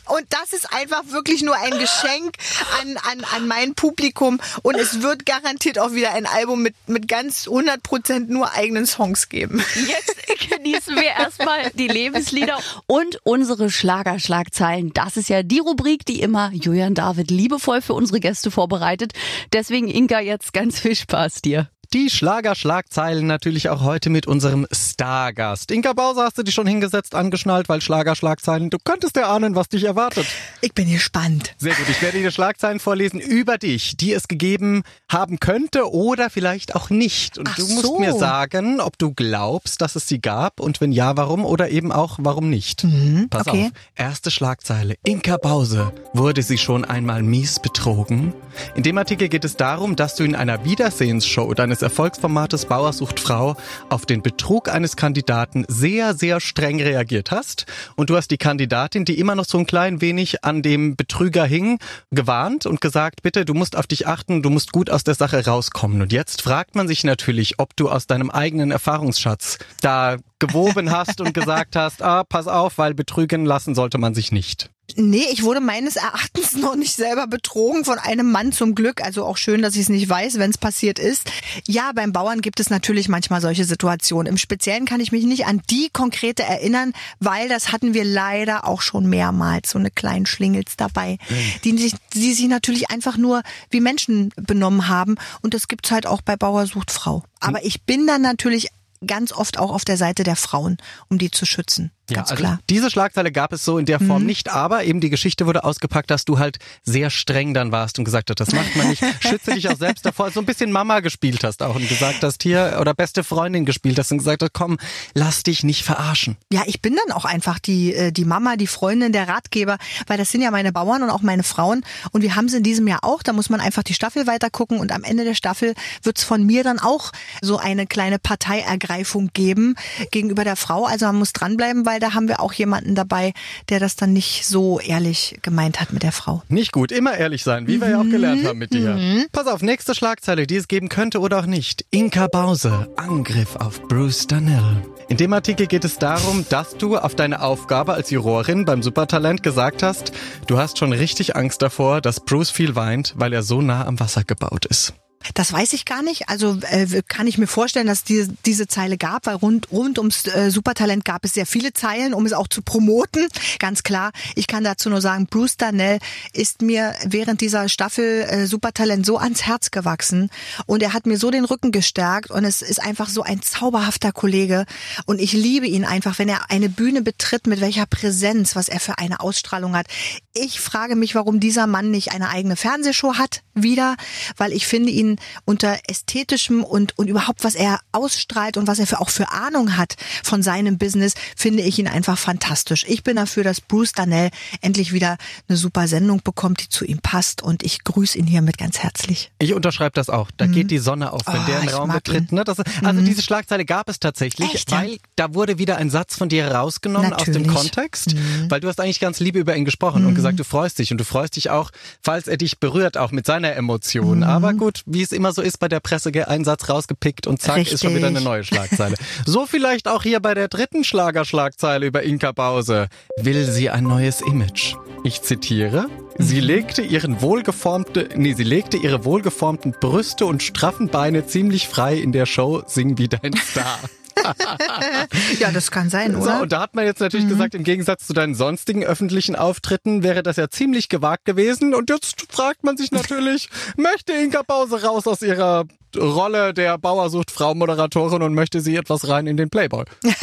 und das ist einfach wirklich nur ein Geschenk an, an, an mein Publikum. Und es wird garantiert auch wieder ein Album mit, mit ganz 100% nur eigenen Songs geben. Jetzt genießen wir erstmal die Lebenslieder und unsere Schlagerschlagzeilen. Das ist ja die Rubrik, die immer Julian David liebevoll für unsere Gäste vorbereitet. Deswegen, Inka, jetzt ganz viel Spaß dir. Die Schlagerschlagzeilen natürlich auch heute mit unserem Stargast. Inka Bauser hast du dich schon hingesetzt, angeschnallt, weil Schlagerschlagzeilen, du könntest ja ahnen, was dich erwartet. Ich bin gespannt. Sehr gut, ich werde dir Schlagzeilen vorlesen über dich, die es gegeben haben könnte oder vielleicht auch nicht. Und Ach du musst so. mir sagen, ob du glaubst, dass es sie gab und wenn ja, warum oder eben auch warum nicht. Pass Mhm, okay. auf, erste Schlagzeile. Inka Bause, wurde sie schon einmal mies betrogen? In dem Artikel geht es darum, dass du in einer Wiedersehensshow deines Erfolgsformates Bauer sucht Frau auf den Betrug eines Kandidaten sehr, sehr streng reagiert hast. Und du hast die Kandidatin, die immer noch so ein klein wenig an dem Betrüger hing, gewarnt und gesagt, bitte, du musst auf dich achten, du musst gut aus der Sache rauskommen. Und jetzt fragt man sich natürlich, ob du aus deinem eigenen Erfahrungsschatz da gewoben hast und gesagt hast, ah, pass auf, weil betrügen lassen sollte man sich nicht. Nee, ich wurde meines Erachtens noch nicht selber betrogen von einem Mann zum Glück. Also auch schön, dass ich es nicht weiß, wenn es passiert ist. Ja, beim Bauern gibt es natürlich manchmal solche Situationen. Im Speziellen kann ich mich nicht an die konkrete erinnern, weil das hatten wir leider auch schon mehrmals, so eine kleinen Schlingels dabei, die, sich, die sich natürlich einfach nur wie Menschen benommen haben. Und das gibt's halt auch bei Bauer sucht Frau. Aber ich bin dann natürlich ganz oft auch auf der Seite der Frauen, um die zu schützen. Ganz also klar. Diese Schlagzeile gab es so in der Form Mhm. nicht, aber eben die Geschichte wurde ausgepackt, dass du halt sehr streng dann warst und gesagt hast, das macht man nicht. Schütze dich auch selbst davor. So ein bisschen Mama gespielt hast auch und gesagt hast, hier, oder beste Freundin gespielt hast und gesagt hast, komm, lass dich nicht verarschen. Ja, ich bin dann auch einfach die, äh, die Mama, die Freundin, der Ratgeber, weil das sind ja meine Bauern und auch meine Frauen. Und wir haben es in diesem Jahr auch. Da muss man einfach die Staffel weiter gucken und am Ende der Staffel wird's von mir dann auch so eine kleine Parteiergreifung geben gegenüber der Frau. Also man muss dranbleiben, weil da haben wir auch jemanden dabei, der das dann nicht so ehrlich gemeint hat mit der Frau. Nicht gut, immer ehrlich sein, wie wir ja auch gelernt haben mit dir. Pass auf, nächste Schlagzeile, die es geben könnte oder auch nicht. Inka Bause, Angriff auf Bruce Danell. In dem Artikel geht es darum, dass du auf deine Aufgabe als Jurorin beim Supertalent gesagt hast, du hast schon richtig Angst davor, dass Bruce viel weint, weil er so nah am Wasser gebaut ist. Das weiß ich gar nicht. Also äh, kann ich mir vorstellen, dass diese, diese Zeile gab, weil rund, rund ums äh, Supertalent gab es sehr viele Zeilen, um es auch zu promoten. Ganz klar. Ich kann dazu nur sagen, Bruce Darnell ist mir während dieser Staffel äh, Supertalent so ans Herz gewachsen und er hat mir so den Rücken gestärkt und es ist einfach so ein zauberhafter Kollege und ich liebe ihn einfach, wenn er eine Bühne betritt, mit welcher Präsenz, was er für eine Ausstrahlung hat. Ich frage mich, warum dieser Mann nicht eine eigene Fernsehshow hat, wieder, weil ich finde ihn unter ästhetischem und, und überhaupt, was er ausstrahlt und was er für, auch für Ahnung hat von seinem Business, finde ich ihn einfach fantastisch. Ich bin dafür, dass Bruce Danell endlich wieder eine super Sendung bekommt, die zu ihm passt und ich grüße ihn hiermit ganz herzlich. Ich unterschreibe das auch. Da geht die Sonne auf, wenn Oh, der einen ich Raum betritt. Ne? Das, also diese Schlagzeile gab es tatsächlich, Echt, weil da wurde wieder ein Satz von dir rausgenommen aus dem Natürlich. Kontext, weil du hast eigentlich ganz lieb über ihn gesprochen und gesagt, du freust dich und du freust dich auch, falls er dich berührt, auch mit seiner Emotion. Aber gut, wie es immer so ist bei der Presse, gell, ein Satz rausgepickt und zack, ist schon wieder eine Richtig. neue Schlagzeile. so vielleicht auch hier bei der dritten Schlagerschlagzeile über Inka Bause. Will sie ein neues Image? Ich zitiere. Sie legte ihren wohlgeformte, nee, sie legte ihre wohlgeformten Brüste und straffen Beine ziemlich frei in der Show Sing wie dein Star. Ja, das kann sein, So, oder? und da hat man jetzt natürlich gesagt, im Gegensatz zu deinen sonstigen öffentlichen Auftritten wäre das ja ziemlich gewagt gewesen. Und jetzt fragt man sich natürlich, möchte Inka Pause raus aus ihrer Rolle der Bauersucht Frau Moderatorin und möchte sie etwas rein in den Playboy?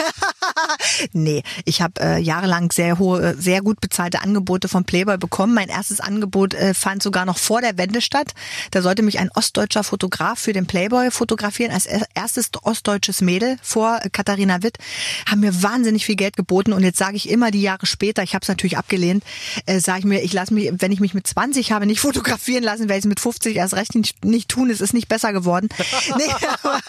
Nee, ich habe äh, jahrelang sehr hohe, äh, sehr gut bezahlte Angebote vom Playboy bekommen. Mein erstes Angebot äh, fand sogar noch vor der Wende statt. Da sollte mich ein ostdeutscher Fotograf für den Playboy fotografieren, als er- erstes ostdeutsches Mädel vor Katharina Witt. Haben mir wahnsinnig viel Geld geboten und jetzt sage ich immer die Jahre später, ich habe es natürlich abgelehnt, äh, sage ich mir, ich lasse mich, wenn ich mich mit 20 habe nicht fotografieren lassen, werde ich es mit 50 erst recht nicht, nicht tun. Es ist nicht besser geworden. nee, aber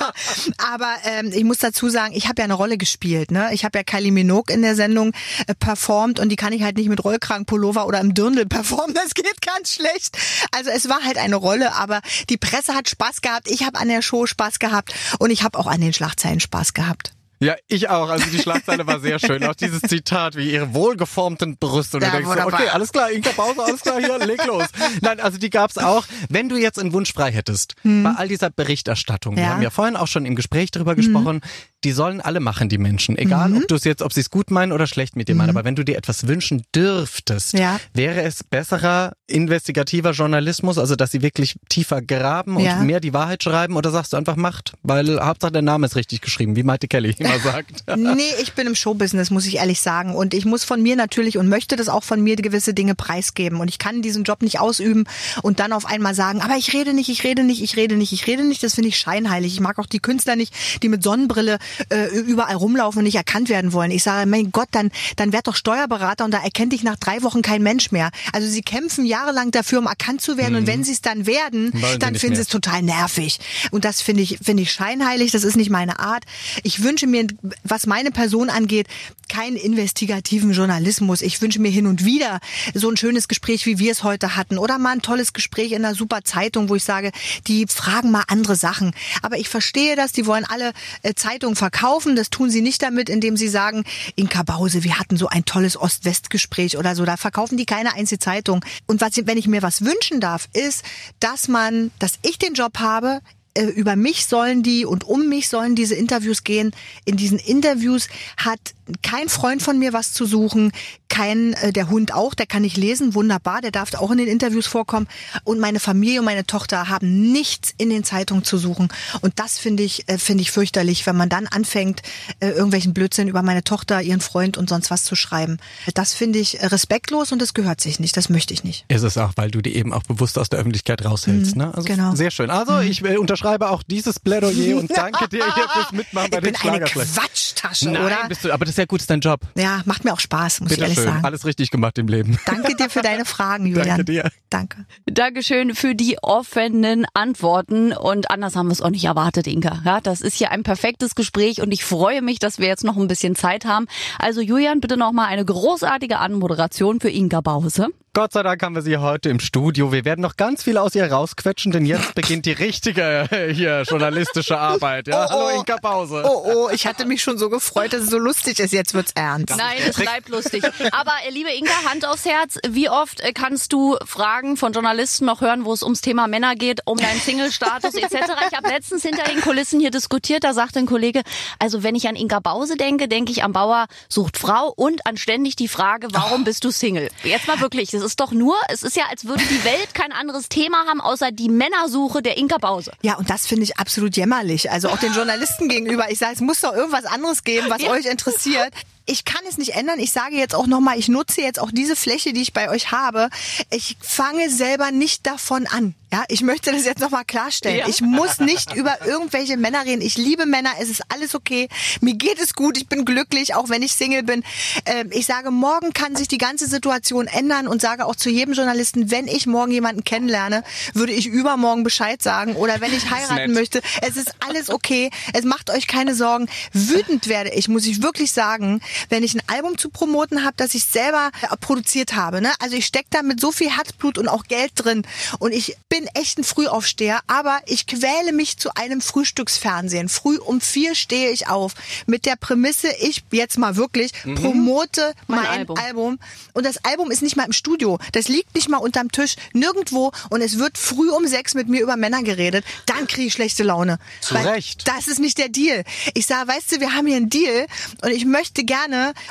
aber ähm, ich muss dazu sagen, ich habe ja eine Rolle gespielt. Ne? Ich habe ja Kylie Minogue in der Sendung äh, performt und die kann ich halt nicht mit Rollkragenpullover oder im Dirndl performen. Das geht ganz schlecht. Also es war halt eine Rolle, aber die Presse hat Spaß gehabt. Ich habe an der Show Spaß gehabt und ich habe auch an den Schlagzeilen Spaß gehabt. Ja, ich auch. Also die Schlagzeile war sehr schön. Auch dieses Zitat, wie ihre wohlgeformten Brüste. Und Ja, du denkst so, wunderbar. okay, alles klar, Inka Pause, alles klar, hier, leg los. Nein, also die gab's auch. Wenn du jetzt einen Wunsch frei hättest, bei all dieser Berichterstattung, wir Hm. Ja. Hm. haben ja vorhin auch schon im Gespräch darüber gesprochen, die sollen alle machen, die Menschen. Egal, ob du es jetzt, ob sie es gut meinen oder schlecht mit dir meinen. Aber wenn du dir etwas wünschen dürftest, Hm. Ja. wäre es besserer investigativer Journalismus, also dass sie wirklich tiefer graben und mehr die Wahrheit schreiben oder sagst du einfach Macht? Weil Hauptsache der Name ist richtig geschrieben, wie Maite Kelly immer sagt. Nee, ich bin im Showbusiness, muss ich ehrlich sagen. Und ich muss von mir natürlich und möchte das auch von mir gewisse Dinge preisgeben. Und ich kann diesen Job nicht ausüben und dann auf einmal sagen, aber ich rede nicht, ich rede nicht, ich rede nicht, ich rede nicht. Das finde ich scheinheilig. Ich mag auch die Künstler nicht, die mit Sonnenbrille äh, überall rumlaufen und nicht erkannt werden wollen. Ich sage, mein Gott, dann, dann werd doch Steuerberater und da erkennt dich nach drei Wochen kein Mensch mehr. Also sie kämpfen jahrelang dafür, um erkannt zu werden. Und wenn sie es dann werden, Mhm. Wollen dann finden sie es total nervig. Und das finde ich, finde ich scheinheilig. Das ist nicht meine Art. Ich wünsche mir dahingehend, was meine Person angeht, keinen investigativen Journalismus. Ich wünsche mir hin und wieder so ein schönes Gespräch, wie wir es heute hatten. Oder mal ein tolles Gespräch in einer super Zeitung, wo ich sage, die fragen mal andere Sachen. Aber ich verstehe das, die wollen alle äh, Zeitungen verkaufen. Das tun sie nicht damit, indem sie sagen, Inka Bause, wir hatten so ein tolles Ost-West-Gespräch oder so. Da verkaufen die keine einzige Zeitung. Und was, wenn ich mir was wünschen darf, ist, dass man, dass ich den Job habe, über mich sollen die und um mich sollen diese Interviews gehen. In diesen Interviews hat kein Freund von mir was zu suchen, kein äh, der Hund auch, der kann nicht lesen, wunderbar, der darf auch in den Interviews vorkommen und meine Familie und meine Tochter haben nichts in den Zeitungen zu suchen und das finde ich äh, finde ich fürchterlich, wenn man dann anfängt äh, irgendwelchen Blödsinn über meine Tochter, ihren Freund und sonst was zu schreiben. Das finde ich respektlos und das gehört sich nicht, das möchte ich nicht. Ist es auch, weil du die eben auch bewusst aus der Öffentlichkeit raushältst, Mhm, ne? Also genau. Sehr schön. Also ich äh, unterschreibe auch dieses Plädoyer und danke dir hier fürs Mitmachen bei ich den bin eine. Quatschtasche, Nein, oder? bist du, aber das ist ja gut, ist dein Job. Ja, macht mir auch Spaß, muss ich Bitte ehrlich schön. Sagen. Alles richtig gemacht im Leben. Danke dir für deine Fragen, Julian. Danke dir. Danke. Dankeschön für die offenen Antworten und anders haben wir es auch nicht erwartet, Inka. Ja, das ist hier ein perfektes Gespräch und ich freue mich, dass wir jetzt noch ein bisschen Zeit haben. Also Julian, bitte noch mal eine großartige Anmoderation für Inka Bause. Gott sei Dank haben wir sie heute im Studio. Wir werden noch ganz viel aus ihr rausquetschen, denn jetzt beginnt die richtige äh, hier journalistische Arbeit. Ja, Oh, hallo oh. Inka Pause. Oh, oh, ich hatte mich schon so gefreut, dass es so lustig ist. Jetzt wird's ernst. Nein, es bleibt lustig. Aber äh, liebe Inka, Hand aufs Herz, wie oft äh, kannst du Fragen von Journalisten noch hören, wo es ums Thema Männer geht, um deinen Single-Status etc.? Ich habe letztens hinter den Kulissen hier diskutiert, da sagte ein Kollege, also wenn ich an Inka Bause denke, denke ich an Bauer sucht Frau und an ständig die Frage, warum bist du Single? Jetzt mal wirklich, das ist doch nur, es ist ja, als würde die Welt kein anderes Thema haben, außer die Männersuche der Inka Bause. Ja, und das finde ich absolut jämmerlich. Also auch den Journalisten gegenüber. Ich sage, es muss doch irgendwas anderes geben, was Ja. euch interessiert. Ich kann es nicht ändern. Ich sage jetzt auch nochmal, ich nutze jetzt auch diese Fläche, die ich bei euch habe. Ich fange selber nicht davon an. Ja, ich möchte das jetzt nochmal klarstellen. Ja. Ich muss nicht über irgendwelche Männer reden. Ich liebe Männer. Es ist alles okay. Mir geht es gut. Ich bin glücklich, auch wenn ich Single bin. Ähm, ich sage, morgen kann sich die ganze Situation ändern und sage auch zu jedem Journalisten, wenn ich morgen jemanden kennenlerne, würde ich übermorgen Bescheid sagen oder wenn ich heiraten möchte. Es ist alles okay. Es macht euch keine Sorgen. Wütend werde ich, muss ich wirklich sagen, wenn ich ein Album zu promoten habe, das ich selber äh, produziert habe. Ne? Also ich stecke da mit so viel Herzblut und auch Geld drin und ich bin echt ein Frühaufsteher, aber ich quäle mich zu einem Frühstücksfernsehen. Früh um vier stehe ich auf mit der Prämisse, ich jetzt mal wirklich promote Mein mein, Album. Album. Und das Album ist nicht mal im Studio. Das liegt nicht mal unterm Tisch, nirgendwo. Und es wird früh um sechs mit mir über Männer geredet. Dann kriege ich schlechte Laune. Zu Recht. Das ist nicht der Deal. Ich sage, weißt du, wir haben hier einen Deal und ich möchte gerne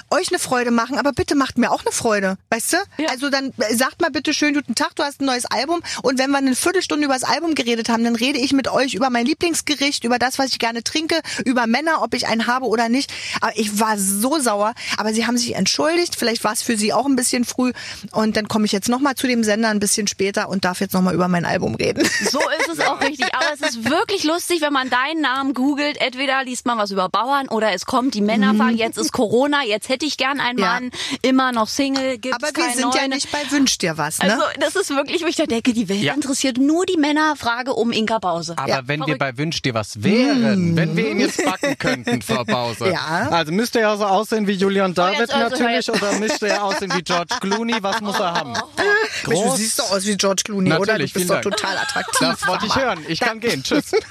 euch eine Freude machen, aber bitte macht mir auch eine Freude. Weißt du? Ja. Also dann äh, sagt mal bitte schön, guten Tag, du hast ein neues Album. Und wenn wir eine Viertelstunde über das Album geredet haben, dann rede ich mit euch über mein Lieblingsgericht, über das, was ich gerne trinke, über Männer, ob ich einen habe oder nicht. Aber ich war so sauer. Aber sie haben sich entschuldigt. Vielleicht war es für sie auch ein bisschen früh. Und dann komme ich jetzt nochmal zu dem Sender ein bisschen später und darf jetzt nochmal über mein Album reden. So ist es auch richtig. Aber es ist wirklich lustig, wenn man deinen Namen googelt. Entweder liest man was über Bauern oder es kommt die Männerfrage. Jetzt ist Corona, jetzt hätte ich gern einen Ja. Mann. Immer noch Single, gibt's Aber wir sind ja neuen. nicht bei Wünsch dir was, ne? Also das ist wirklich, wo ich da denke, die Welt Ja. interessiert nur die Männerfrage um Inka Bause. Aber Ja, wenn wir verrückt. bei Wünsch dir was wären, wenn wir ihn jetzt backen könnten, Frau Pause. Ja. Also müsste er so aussehen wie Julian David jetzt also, natürlich oder müsste er aussehen wie George Clooney? Was muss er haben? Mensch, du siehst doch aus wie George Clooney, oder? Du Natürlich, bist doch Dank. total attraktiv. Das wollte ich hören. Ich kann gehen. Tschüss.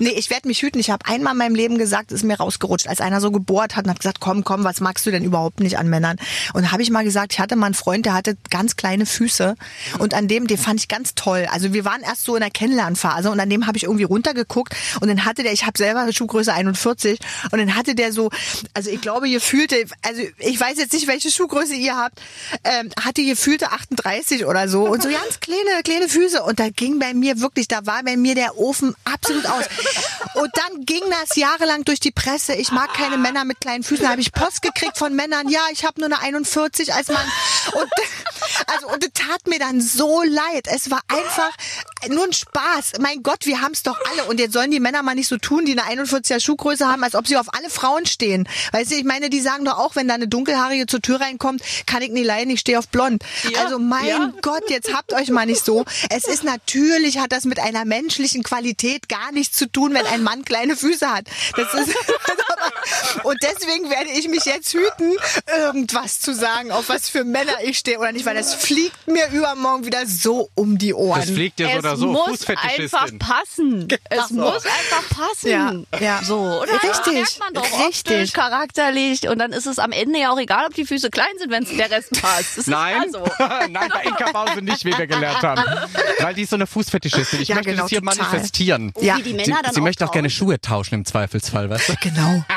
Nee, ich werde mich hüten. Ich habe einmal in meinem Leben gesagt, ist mir rausgerutscht, als einer so gebohrt hat und hat gesagt, komm, komm, was magst du denn überhaupt nicht an Männern? Und habe ich mal gesagt, ich hatte mal einen Freund, der hatte ganz kleine Füße und an dem, den fand ich ganz toll. Also wir waren erst so in der Kennenlernphase und an dem habe ich irgendwie runtergeguckt und dann hatte der, ich habe selber Schuhgröße 41 und dann hatte der so, also ich glaube, ihr fühlte, also ich weiß jetzt nicht, welche Schuhgröße ihr habt, ähm, hatte ihr fühlte 38 oder so und so ganz kleine, kleine Füße und da ging bei mir wirklich, da war bei mir der Ofen absolut aus. Und dann ging das jahrelang durch die Presse. Ich mag keine kleine Männer mit kleinen Füßen. Da habe ich Post gekriegt von Männern. Ja, ich habe nur eine 41 als Mann. Und also und das tat mir dann so leid. Es war einfach nur ein Spaß. Mein Gott, wir haben es doch alle. Und jetzt sollen die Männer mal nicht so tun, die eine 41er Schuhgröße haben, als ob sie auf alle Frauen stehen. Weißt du, ich meine, die sagen doch auch, wenn da eine dunkelhaarige zur Tür reinkommt, kann ich nicht leiden, ich stehe auf blond. Ja, also mein ja. Gott, jetzt habt euch mal nicht so. Es ist natürlich, hat das mit einer menschlichen Qualität gar nichts zu tun, wenn ein Mann kleine Füße hat. Das ist, und deswegen werde ich mich jetzt hüten, irgendwas zu sagen, auf was für Männer ich stehe oder nicht, weil das fliegt mir übermorgen wieder so um die Ohren. Das fliegt dir so es oder so. muss einfach passen. Es Genau. muss einfach passen. Ja, ja. So, oder? Richtig, Das merkt man doch richtig. optisch, charakterlich und dann ist es am Ende ja auch egal, ob die Füße klein sind, wenn der Rest passt. Das Nein, ist ja so. nein, bei Inka Bause nicht, wie wir gelernt haben. Weil die ist so eine Fußfetischistin. Ich Ja, möchte genau, das hier total. manifestieren. Ja. Die Sie, Männer dann sie auch möchte auch gerne. Schuhe tauschen im Zweifelsfall, weißt du? Genau.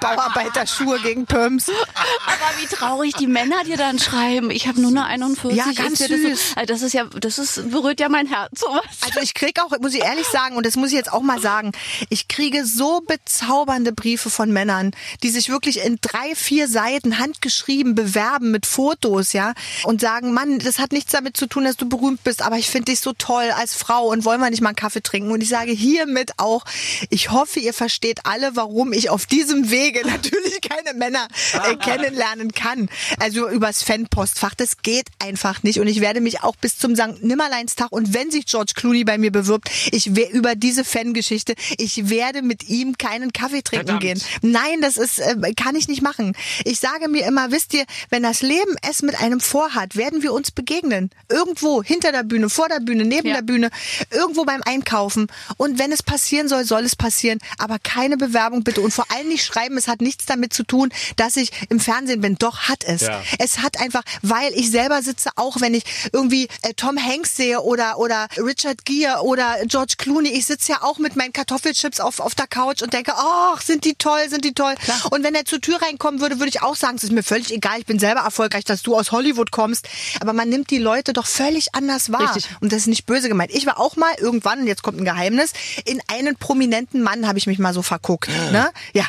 Bauarbeiterschuhe gegen Pumps. Aber wie traurig die Männer dir dann schreiben. Ich habe nur eine 41. Ja, ganz ist süß. Das, so, das ist ja, das ist, berührt ja mein Herz. Sowas. Also ich krieg auch, muss ich ehrlich sagen, und das muss ich jetzt auch mal sagen, ich kriege so bezaubernde Briefe von Männern, die sich wirklich in drei, vier Seiten handgeschrieben bewerben mit Fotos, ja, und sagen, Mann, das hat nichts damit zu tun, dass du berühmt bist, aber ich finde dich so toll als Frau und wollen wir nicht mal einen Kaffee trinken? Und ich sage hiermit auch, ich hoffe, ihr versteht alle, warum ich auf diesem Wege natürlich keine Männer äh, kennenlernen kann. Also übers Fanpostfach, das geht einfach nicht. Und ich werde mich auch bis zum St. Nimmerleinstag und wenn sich George Clooney bei mir bewirbt, ich werde über diese Fangeschichte, ich werde mit ihm keinen Kaffee trinken Verdammt. gehen. Nein, das ist, äh, kann ich nicht machen. Ich sage mir immer, wisst ihr, wenn das Leben es mit einem vorhat, werden wir uns begegnen. Irgendwo, hinter der Bühne, vor der Bühne, neben Ja. der Bühne, irgendwo beim Einkaufen. Und wenn es passieren soll, soll es passieren. Aber keine Bewerbung bitte. Und vor allem nicht schreiben, es hat nichts damit zu tun, dass ich im Fernsehen bin. Doch, hat es. Ja. Es hat einfach, weil ich selber sitze, auch wenn ich irgendwie äh, Tom Hanks sehe oder, oder Richard Gere oder George Clooney, ich sitze ja auch mit meinen Kartoffelchips auf, auf der Couch und denke, ach, sind die toll, sind die toll. Und wenn er zur Tür reinkommen würde, würde ich auch sagen, es ist mir völlig egal, ich bin selber erfolgreich, dass du aus Hollywood kommst. Aber man nimmt die Leute doch völlig anders wahr. Richtig. Und das ist nicht böse gemeint. Ich war auch mal irgendwann, und jetzt kommt ein Geheimnis, in einen prominenten Mann habe ich mich mal so verguckt. Ne? Ja.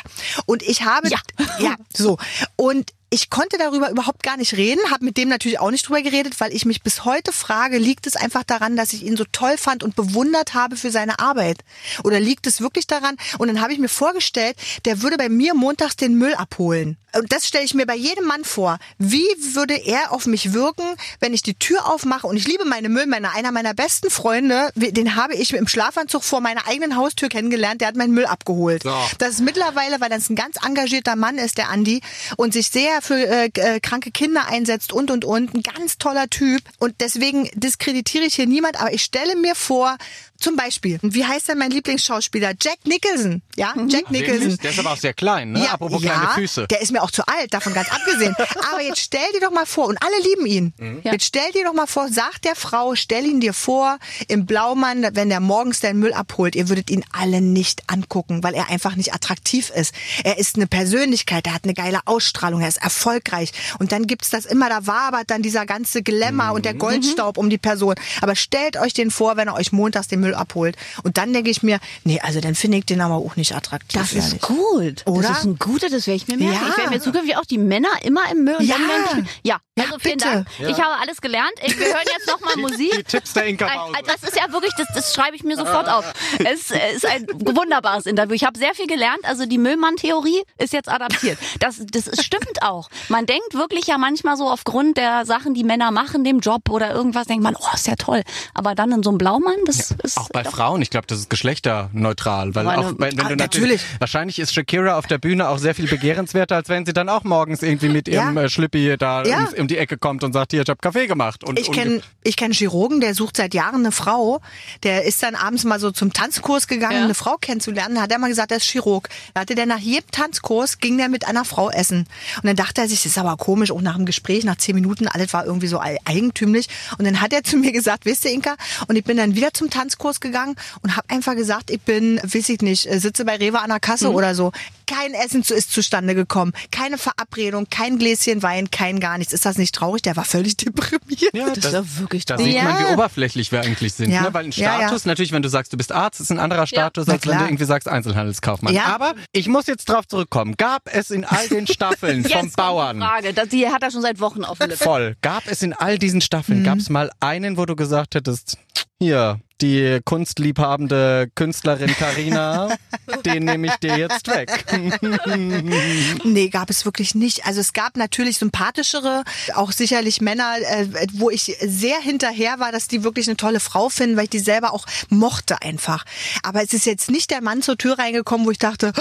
Und ich habe, Ja. ja, so. Und ich konnte darüber überhaupt gar nicht reden, habe mit dem natürlich auch nicht drüber geredet, weil ich mich bis heute frage, liegt es einfach daran, dass ich ihn so toll fand und bewundert habe für seine Arbeit? Oder liegt es wirklich daran? Und dann habe ich mir vorgestellt, der würde bei mir montags den Müll abholen. Und das stelle ich mir bei jedem Mann vor. Wie würde er auf mich wirken, wenn ich die Tür aufmache? Und ich liebe meine Müllmänner. Einer meiner besten Freunde, den habe ich im Schlafanzug vor meiner eigenen Haustür kennengelernt. Der hat meinen Müll abgeholt. So. Das ist mittlerweile, weil das ein ganz engagierter Mann ist, der Andi, und sich sehr für äh, äh, kranke Kinder einsetzt und und und. Ein ganz toller Typ. Und deswegen diskreditiere ich hier niemand, aber ich stelle mir vor, zum Beispiel, wie heißt denn mein Lieblingsschauspieler? Jack Nicholson. Ja, Jack Nicholson. Der ist aber auch sehr klein, ne? Apropos kleine Füße. Der ist mir auch zu alt, davon ganz abgesehen. Aber jetzt stell dir doch mal vor, und alle lieben ihn. Mhm. Ja. Jetzt stell dir doch mal vor, sag der Frau, stell ihn dir vor, im Blaumann, wenn der morgens den Müll abholt, ihr würdet ihn alle nicht angucken, weil er einfach nicht attraktiv ist. Er ist eine Persönlichkeit, er hat eine geile Ausstrahlung, er ist erfolgreich. Und dann gibt's das immer, da wabert dann dieser ganze Glamour und der Mhm. Goldstaub um die Person. Aber stellt euch den vor, wenn er euch montags den Müll abholt. Und dann denke ich mir, nee, also dann finde ich den aber auch nicht attraktiv. Das ehrlich. ist gut. Oder? Das ist ein guter, das werde ich mir merken. Ja. Ich werde mir zukünftig auch die Männer immer im Müll. und Ja. dann ja, Ja, also vielen bitte. Dank. Ich habe alles gelernt. Ich, wir hören jetzt nochmal Musik. Die Tipps der Inka Das ist ja wirklich, das, das schreibe ich mir sofort auf. Es äh, ist ein wunderbares Interview. Ich habe sehr viel gelernt. Also die Müllmann-Theorie ist jetzt adaptiert. Das, das ist, stimmt auch. Man denkt wirklich ja manchmal so aufgrund der Sachen, die Männer machen, dem Job oder irgendwas, denkt man, oh, ist ja toll. Aber dann in so einem Blaumann, das ist Auch bei Frauen, ich glaube, das ist geschlechterneutral, weil Meine- auch wenn, wenn Ah, du natürlich, natürlich. wahrscheinlich ist Shakira auf der Bühne auch sehr viel begehrenswerter, als wenn sie dann auch morgens irgendwie mit ihrem Ja. äh, Schlippi da Ja. um, um die Ecke kommt und sagt, hier, ich habe Kaffee gemacht. Und, Ich kenne ich kenn einen Chirurgen, der sucht seit Jahren eine Frau. Der ist dann abends mal so zum Tanzkurs gegangen, Ja. eine Frau kennenzulernen. Da hat er mal gesagt, er ist Chirurg. Da hatte der nach jedem Tanzkurs, ging der mit einer Frau essen. Und dann dachte er sich, das ist aber komisch, auch nach dem Gespräch, nach zehn Minuten, alles war irgendwie so ei- eigentümlich. Und dann hat er zu mir gesagt, wisst ihr, Inka? Und ich bin dann wieder zum Tanzkurs gegangen und habe einfach gesagt, ich bin, weiß ich nicht, äh, sitze bei Rewe an der Kasse oder so. Kein Essen zu, ist zustande gekommen. Keine Verabredung, kein Gläschen Wein, kein gar nichts. Ist das nicht traurig? Der war völlig deprimiert. Ja, Das ist ja wirklich da toll. sieht man, wie oberflächlich wir eigentlich sind. Ja. Ne? Weil ein Ja, ja. Status, natürlich, wenn du sagst, du bist Arzt, ist ein anderer Status, als wenn du irgendwie sagst Einzelhandelskaufmann. Ja. Aber ich muss jetzt drauf zurückkommen. Gab es in all den Staffeln Jetzt vom Bauern Frage, das, die hat er schon seit Wochen auf Lippe. voll, gab es in all diesen Staffeln, gab es mal einen, wo du gesagt hättest, hier, die kunstliebhabende Künstlerin Karina, den nehme ich dir jetzt weg. Nee, gab es wirklich nicht. Also es gab natürlich sympathischere, auch sicherlich Männer, äh, wo ich sehr hinterher war, dass die wirklich eine tolle Frau finden, weil ich die selber auch mochte einfach. Aber es ist jetzt nicht der Mann zur Tür reingekommen, wo ich dachte,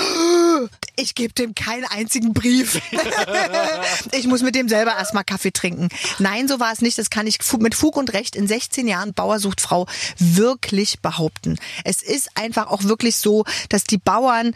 ich gebe dem keinen einzigen Brief. ich muss mit dem selber erstmal Kaffee trinken. Nein, so war es nicht. Das kann ich mit Fug und Recht in 16 Jahren Bauer sucht Frau wirklich behaupten. Es ist einfach auch wirklich so, dass die Bauern,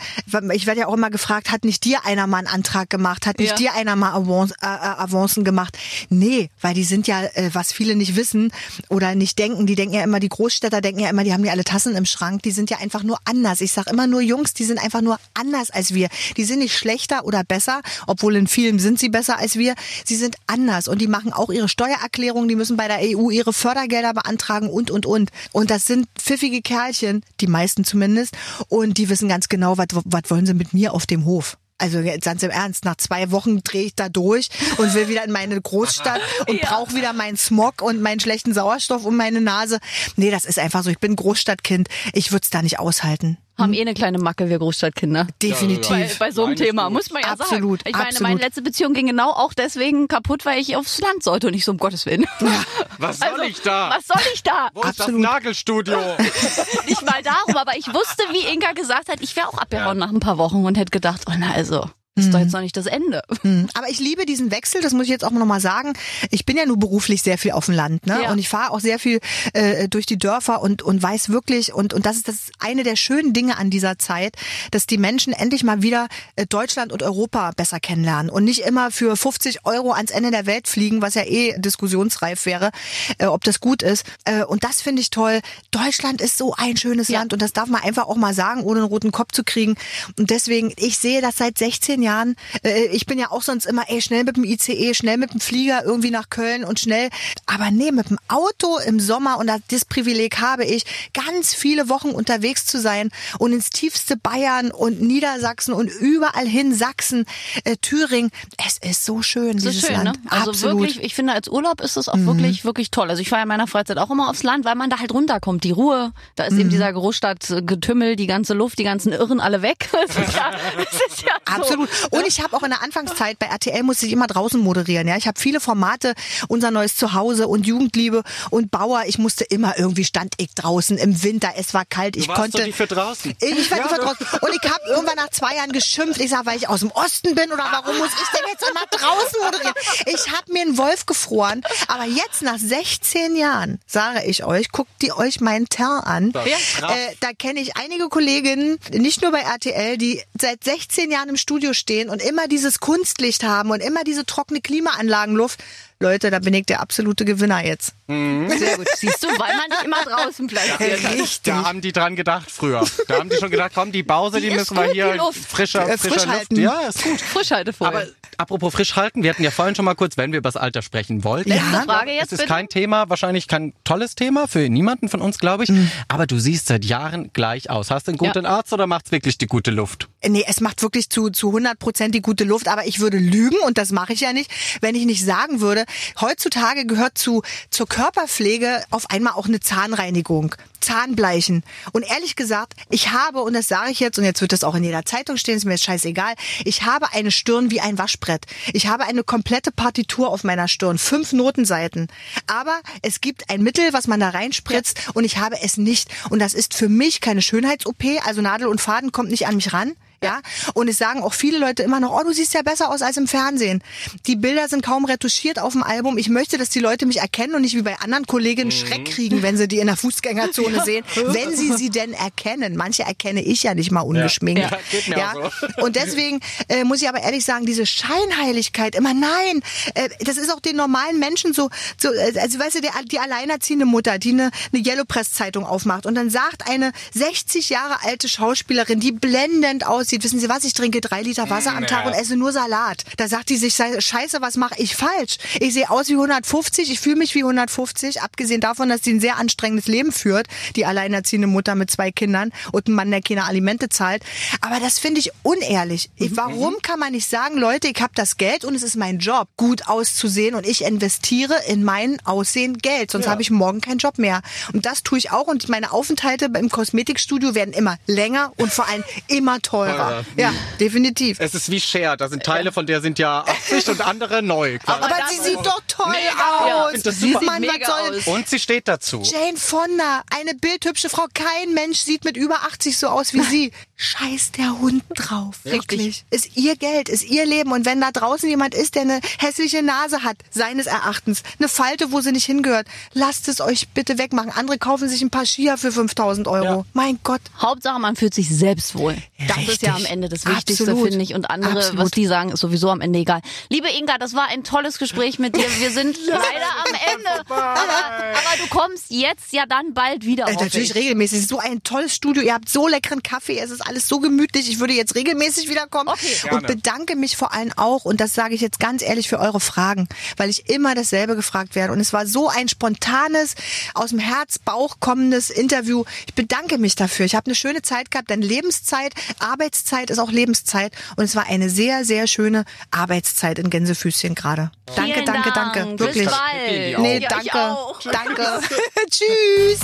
ich werde ja auch immer gefragt, hat nicht dir einer mal einen Antrag gemacht, hat nicht Ja. dir einer mal Avance, äh, äh, Avancen gemacht? Nee, weil die sind ja, äh, was viele nicht wissen oder nicht denken, die denken ja immer, die Großstädter denken ja immer, die haben ja alle Tassen im Schrank, die sind ja einfach nur anders. Ich sag immer nur Jungs, die sind einfach nur anders als wir. Die sind nicht schlechter oder besser, obwohl in vielen sind sie besser als wir. Sie sind anders und die machen auch ihre Steuererklärung, die müssen bei der EU ihre Fördergelder beantragen und, und, und. Und das sind pfiffige Kerlchen, die meisten zumindest, und die wissen ganz genau, was wollen sie mit mir auf dem Hof. Also jetzt ganz im Ernst, nach zwei Wochen drehe ich da durch und will wieder in meine Großstadt und Ja. brauche wieder meinen Smog und meinen schlechten Sauerstoff um meine Nase. Nee, das ist einfach so. Ich bin Großstadtkind. Ich würde es da nicht aushalten. Haben eh eine kleine Macke, wir Großstadtkinder. Definitiv. Bei, bei so einem ist Thema, muss man ja Absolut, sagen. Ich meine, absolut. meine letzte Beziehung ging genau auch deswegen kaputt, weil ich aufs Land sollte und nicht so um Gottes Willen. Was soll Also, ich da? Was soll ich da? Wo ist das Absolut. Nagelstudio? Nicht mal darum, aber ich wusste, wie Inka gesagt hat, ich wäre auch abgehauen nach ein paar Wochen und hätte gedacht, oh na also, ist doch jetzt noch nicht das Ende. Hm, Aber ich liebe diesen Wechsel, das muss ich jetzt auch noch mal sagen. Ich bin ja nur beruflich sehr viel auf dem Land, ne? Ja. Und ich fahre auch sehr viel äh, durch die Dörfer und und weiß wirklich und und das ist das eine der schönen Dinge an dieser Zeit, dass die Menschen endlich mal wieder äh, Deutschland und Europa besser kennenlernen und nicht immer für 50 Euro ans Ende der Welt fliegen, was ja eh diskussionsreif wäre, äh, ob das gut ist. Äh, und das finde ich toll. Deutschland ist so ein schönes Ja. Land und das darf man einfach auch mal sagen, ohne einen roten Kopf zu kriegen. Und deswegen, ich sehe das seit 16 Jahren. Äh, ich bin ja auch sonst immer, ey, schnell mit dem ICE, schnell mit dem Flieger irgendwie nach Köln und schnell. Aber nee, mit dem Auto im Sommer und das, Privileg habe ich, ganz viele Wochen unterwegs zu sein und ins tiefste Bayern und Niedersachsen und überall hin, Sachsen, äh, Thüringen. Es ist so schön, Das dieses schön, Land. ne? Also Absolut. Mhm. wirklich, ich finde, als Urlaub ist es auch wirklich, wirklich toll. Also ich fahre in meiner Freizeit auch immer aufs Land, weil man da halt runterkommt. Die Ruhe, da ist eben Mhm. dieser Großstadtgetümmel, die ganze Luft, die ganzen Irren alle weg. Das ist ja, das ist ja so. Absolut. Und ich habe auch in der Anfangszeit bei RTL musste ich immer draußen moderieren. Ja, ich habe viele Formate, unser neues Zuhause und Jugendliebe und Bauer. Ich musste immer irgendwie stand ich draußen im Winter. Es war kalt. Ich konnte. doch die für draußen. Ich war die für draußen. Und ich habe irgendwann nach zwei Jahren geschimpft. Ich sag, weil ich aus dem Osten bin oder warum muss ich denn jetzt immer draußen moderieren? Ich habe mir einen Wolf gefroren. Aber jetzt nach 16 Jahren sage ich euch, guckt die euch meinen Teint an. Ja. Äh, da kenne ich einige Kolleginnen, nicht nur bei RTL, die seit 16 Jahren im Studio stehen und immer dieses Kunstlicht haben und immer diese trockene Klimaanlagenluft. Leute, da bin ich der absolute Gewinner jetzt. Sehr gut. Siehst du, weil man nicht immer draußen platziert hat. Richtig. Da haben die dran gedacht früher. Da haben die schon gedacht, komm, die Bause, die, Die müssen wir hier frischer, Äh, frischer frisch Luft. halten. Ja, ist gut. Frischhaltefolie. Aber apropos frisch halten, wir hatten ja vorhin schon mal kurz, wenn wir über das Alter sprechen wollten. Ja. Letzte Frage Es jetzt ist bitte. kein Thema, wahrscheinlich kein tolles Thema für niemanden von uns, glaube ich. Aber du siehst seit Jahren gleich aus. Hast du einen guten Arzt oder macht's wirklich die gute Luft? Nee, es macht wirklich zu, zu 100 Prozent die gute Luft, aber ich würde lügen und das mache ich ja nicht, wenn ich nicht sagen würde, heutzutage gehört zu, zur Körperpflege auf einmal auch eine Zahnreinigung. Zahnbleichen. Und ehrlich gesagt, ich habe, und das sage ich jetzt, und jetzt wird das auch in jeder Zeitung stehen, ist mir jetzt scheißegal, ich habe eine Stirn wie ein Waschbrett. Ich habe eine komplette Partitur auf meiner Stirn, fünf Notenseiten. Aber es gibt ein Mittel, was man da reinspritzt, und ich habe es nicht. Und das ist für mich keine Schönheits-OP, also Nadel und Faden kommt nicht an mich ran. Ja, und es sagen auch viele Leute immer noch, oh, du siehst ja besser aus als im Fernsehen. Die Bilder sind kaum retuschiert auf dem Album. Ich möchte, dass die Leute mich erkennen und nicht wie bei anderen Kolleginnen Schreck kriegen, wenn sie die in der Fußgängerzone sehen, wenn sie sie denn erkennen. Manche erkenne ich ja nicht mal ungeschminkt. Ja, mir auch so. Und deswegen äh, muss ich aber ehrlich sagen, diese Scheinheiligkeit, immer nein, äh, das ist auch den normalen Menschen so, so äh, also weißt du, der, die alleinerziehende Mutter, die eine, eine Yellow Press Zeitung aufmacht und dann sagt eine 60 Jahre alte Schauspielerin, die blendend aussieht, durchzieht. Wissen Sie was? Ich trinke drei Liter Wasser am Tag und esse nur Salat. Da sagt die sich, scheiße, was mache ich falsch? Ich sehe aus wie 150, ich fühle mich wie 150, abgesehen davon, dass sie ein sehr anstrengendes Leben führt, die alleinerziehende Mutter mit zwei Kindern und ein Mann, der keine Alimente zahlt. Aber das finde ich unehrlich. Ich, warum kann man nicht sagen, Leute, ich habe das Geld und es ist mein Job, gut auszusehen und ich investiere in mein Aussehen Geld, sonst habe ich morgen keinen Job mehr. Und das tue ich auch und meine Aufenthalte im Kosmetikstudio werden immer länger und vor allem immer teurer. Teurer. Ja, definitiv. Es ist wie Cher, da sind Teile von der sind ja 80 und andere neu. Aber, das sie sieht doch toll Ja, aus. find das Sie super. Mann, Sieht was mega soll aus. Und sie steht dazu. Jane Fonda, eine bildhübsche Frau. Kein Mensch sieht mit über 80 so aus wie sie. Scheiß der Hund drauf. Wirklich. Ist ihr Geld, ist ihr Leben. Und wenn da draußen jemand ist, der eine hässliche Nase hat, seines Erachtens, eine Falte, wo sie nicht hingehört, lasst es euch bitte wegmachen. Andere kaufen sich ein paar Skier für 5000 Euro. Ja. Mein Gott. Hauptsache, man fühlt sich selbst wohl. Das ist ja am Richtig. Ende das Wichtigste, finde ich. Und andere, Absolut. was die sagen, ist sowieso am Ende egal. Liebe Inga, das war ein tolles Gespräch mit dir. Wir sind leider am Ende. Aber, aber du kommst jetzt ja dann bald wieder. Äh, natürlich ich. regelmäßig. Es ist so ein tolles Studio. Ihr habt so leckeren Kaffee. Es ist alles so gemütlich. Ich würde jetzt regelmäßig wiederkommen. Okay. Und bedanke mich vor allem auch, und das sage ich jetzt ganz ehrlich, für eure Fragen, weil ich immer dasselbe gefragt werde. Und es war so ein spontanes, aus dem Herz, Bauch kommendes Interview. Ich bedanke mich dafür. Ich habe eine schöne Zeit gehabt, denn Lebenszeit, Arbeitszeit ist auch Lebenszeit. Und es war eine sehr, sehr schöne Arbeitszeit in Gänsefüßchen gerade. Danke, danke, Dank. danke. Bis Wirklich. bald. Nee, Ja, ich danke. auch. Danke. Tschüss.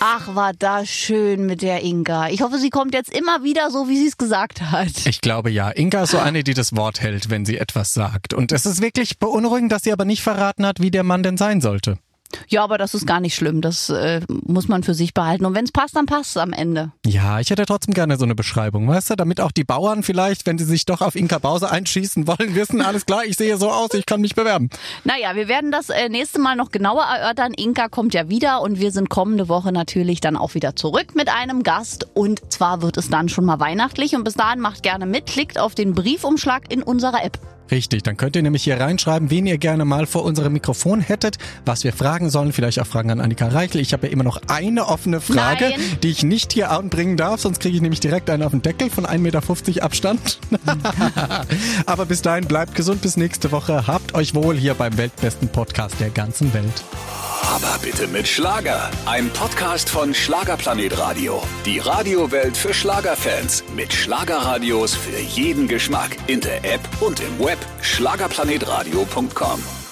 Ach, war das schön mit der Inga. Ich hoffe, sie kommt jetzt immer wieder so, wie sie es gesagt hat. Ich glaube ja. Inga ist so eine, die das Wort hält, wenn sie etwas sagt. Und es ist wirklich beunruhigend, dass sie aber nicht verraten hat, wie der Mann denn sein sollte. Ja, aber das ist gar nicht schlimm. Das äh, muss man für sich behalten. Und wenn es passt, dann passt es am Ende. Ja, ich hätte trotzdem gerne so eine Beschreibung, weißt du, damit auch die Bauern vielleicht, wenn sie sich doch auf Inka Bause einschießen wollen, wissen, alles klar, ich sehe so aus, ich kann mich bewerben. Naja, wir werden das äh, nächste Mal noch genauer erörtern. Inka kommt ja wieder und wir sind kommende Woche natürlich dann auch wieder zurück mit einem Gast. Und zwar wird es dann schon mal weihnachtlich. Und bis dahin macht gerne mit, klickt auf den Briefumschlag in unserer App. Richtig, dann könnt ihr nämlich hier reinschreiben, wen ihr gerne mal vor unserem Mikrofon hättet, was wir fragen sollen, vielleicht auch Fragen an Annika Reichel. Ich habe ja immer noch eine offene Frage, Nein. die ich nicht hier anbringen darf, sonst kriege ich nämlich direkt einen auf den Deckel von 1,50 Meter Abstand. Aber bis dahin bleibt gesund, bis nächste Woche. Habt euch wohl hier beim weltbesten Podcast der ganzen Welt. Aber bitte mit Schlager. Ein Podcast von Schlagerplanet Radio. Die Radiowelt für Schlagerfans. Mit Schlagerradios für jeden Geschmack. In der App und im Web. Schlagerplanetradio.com.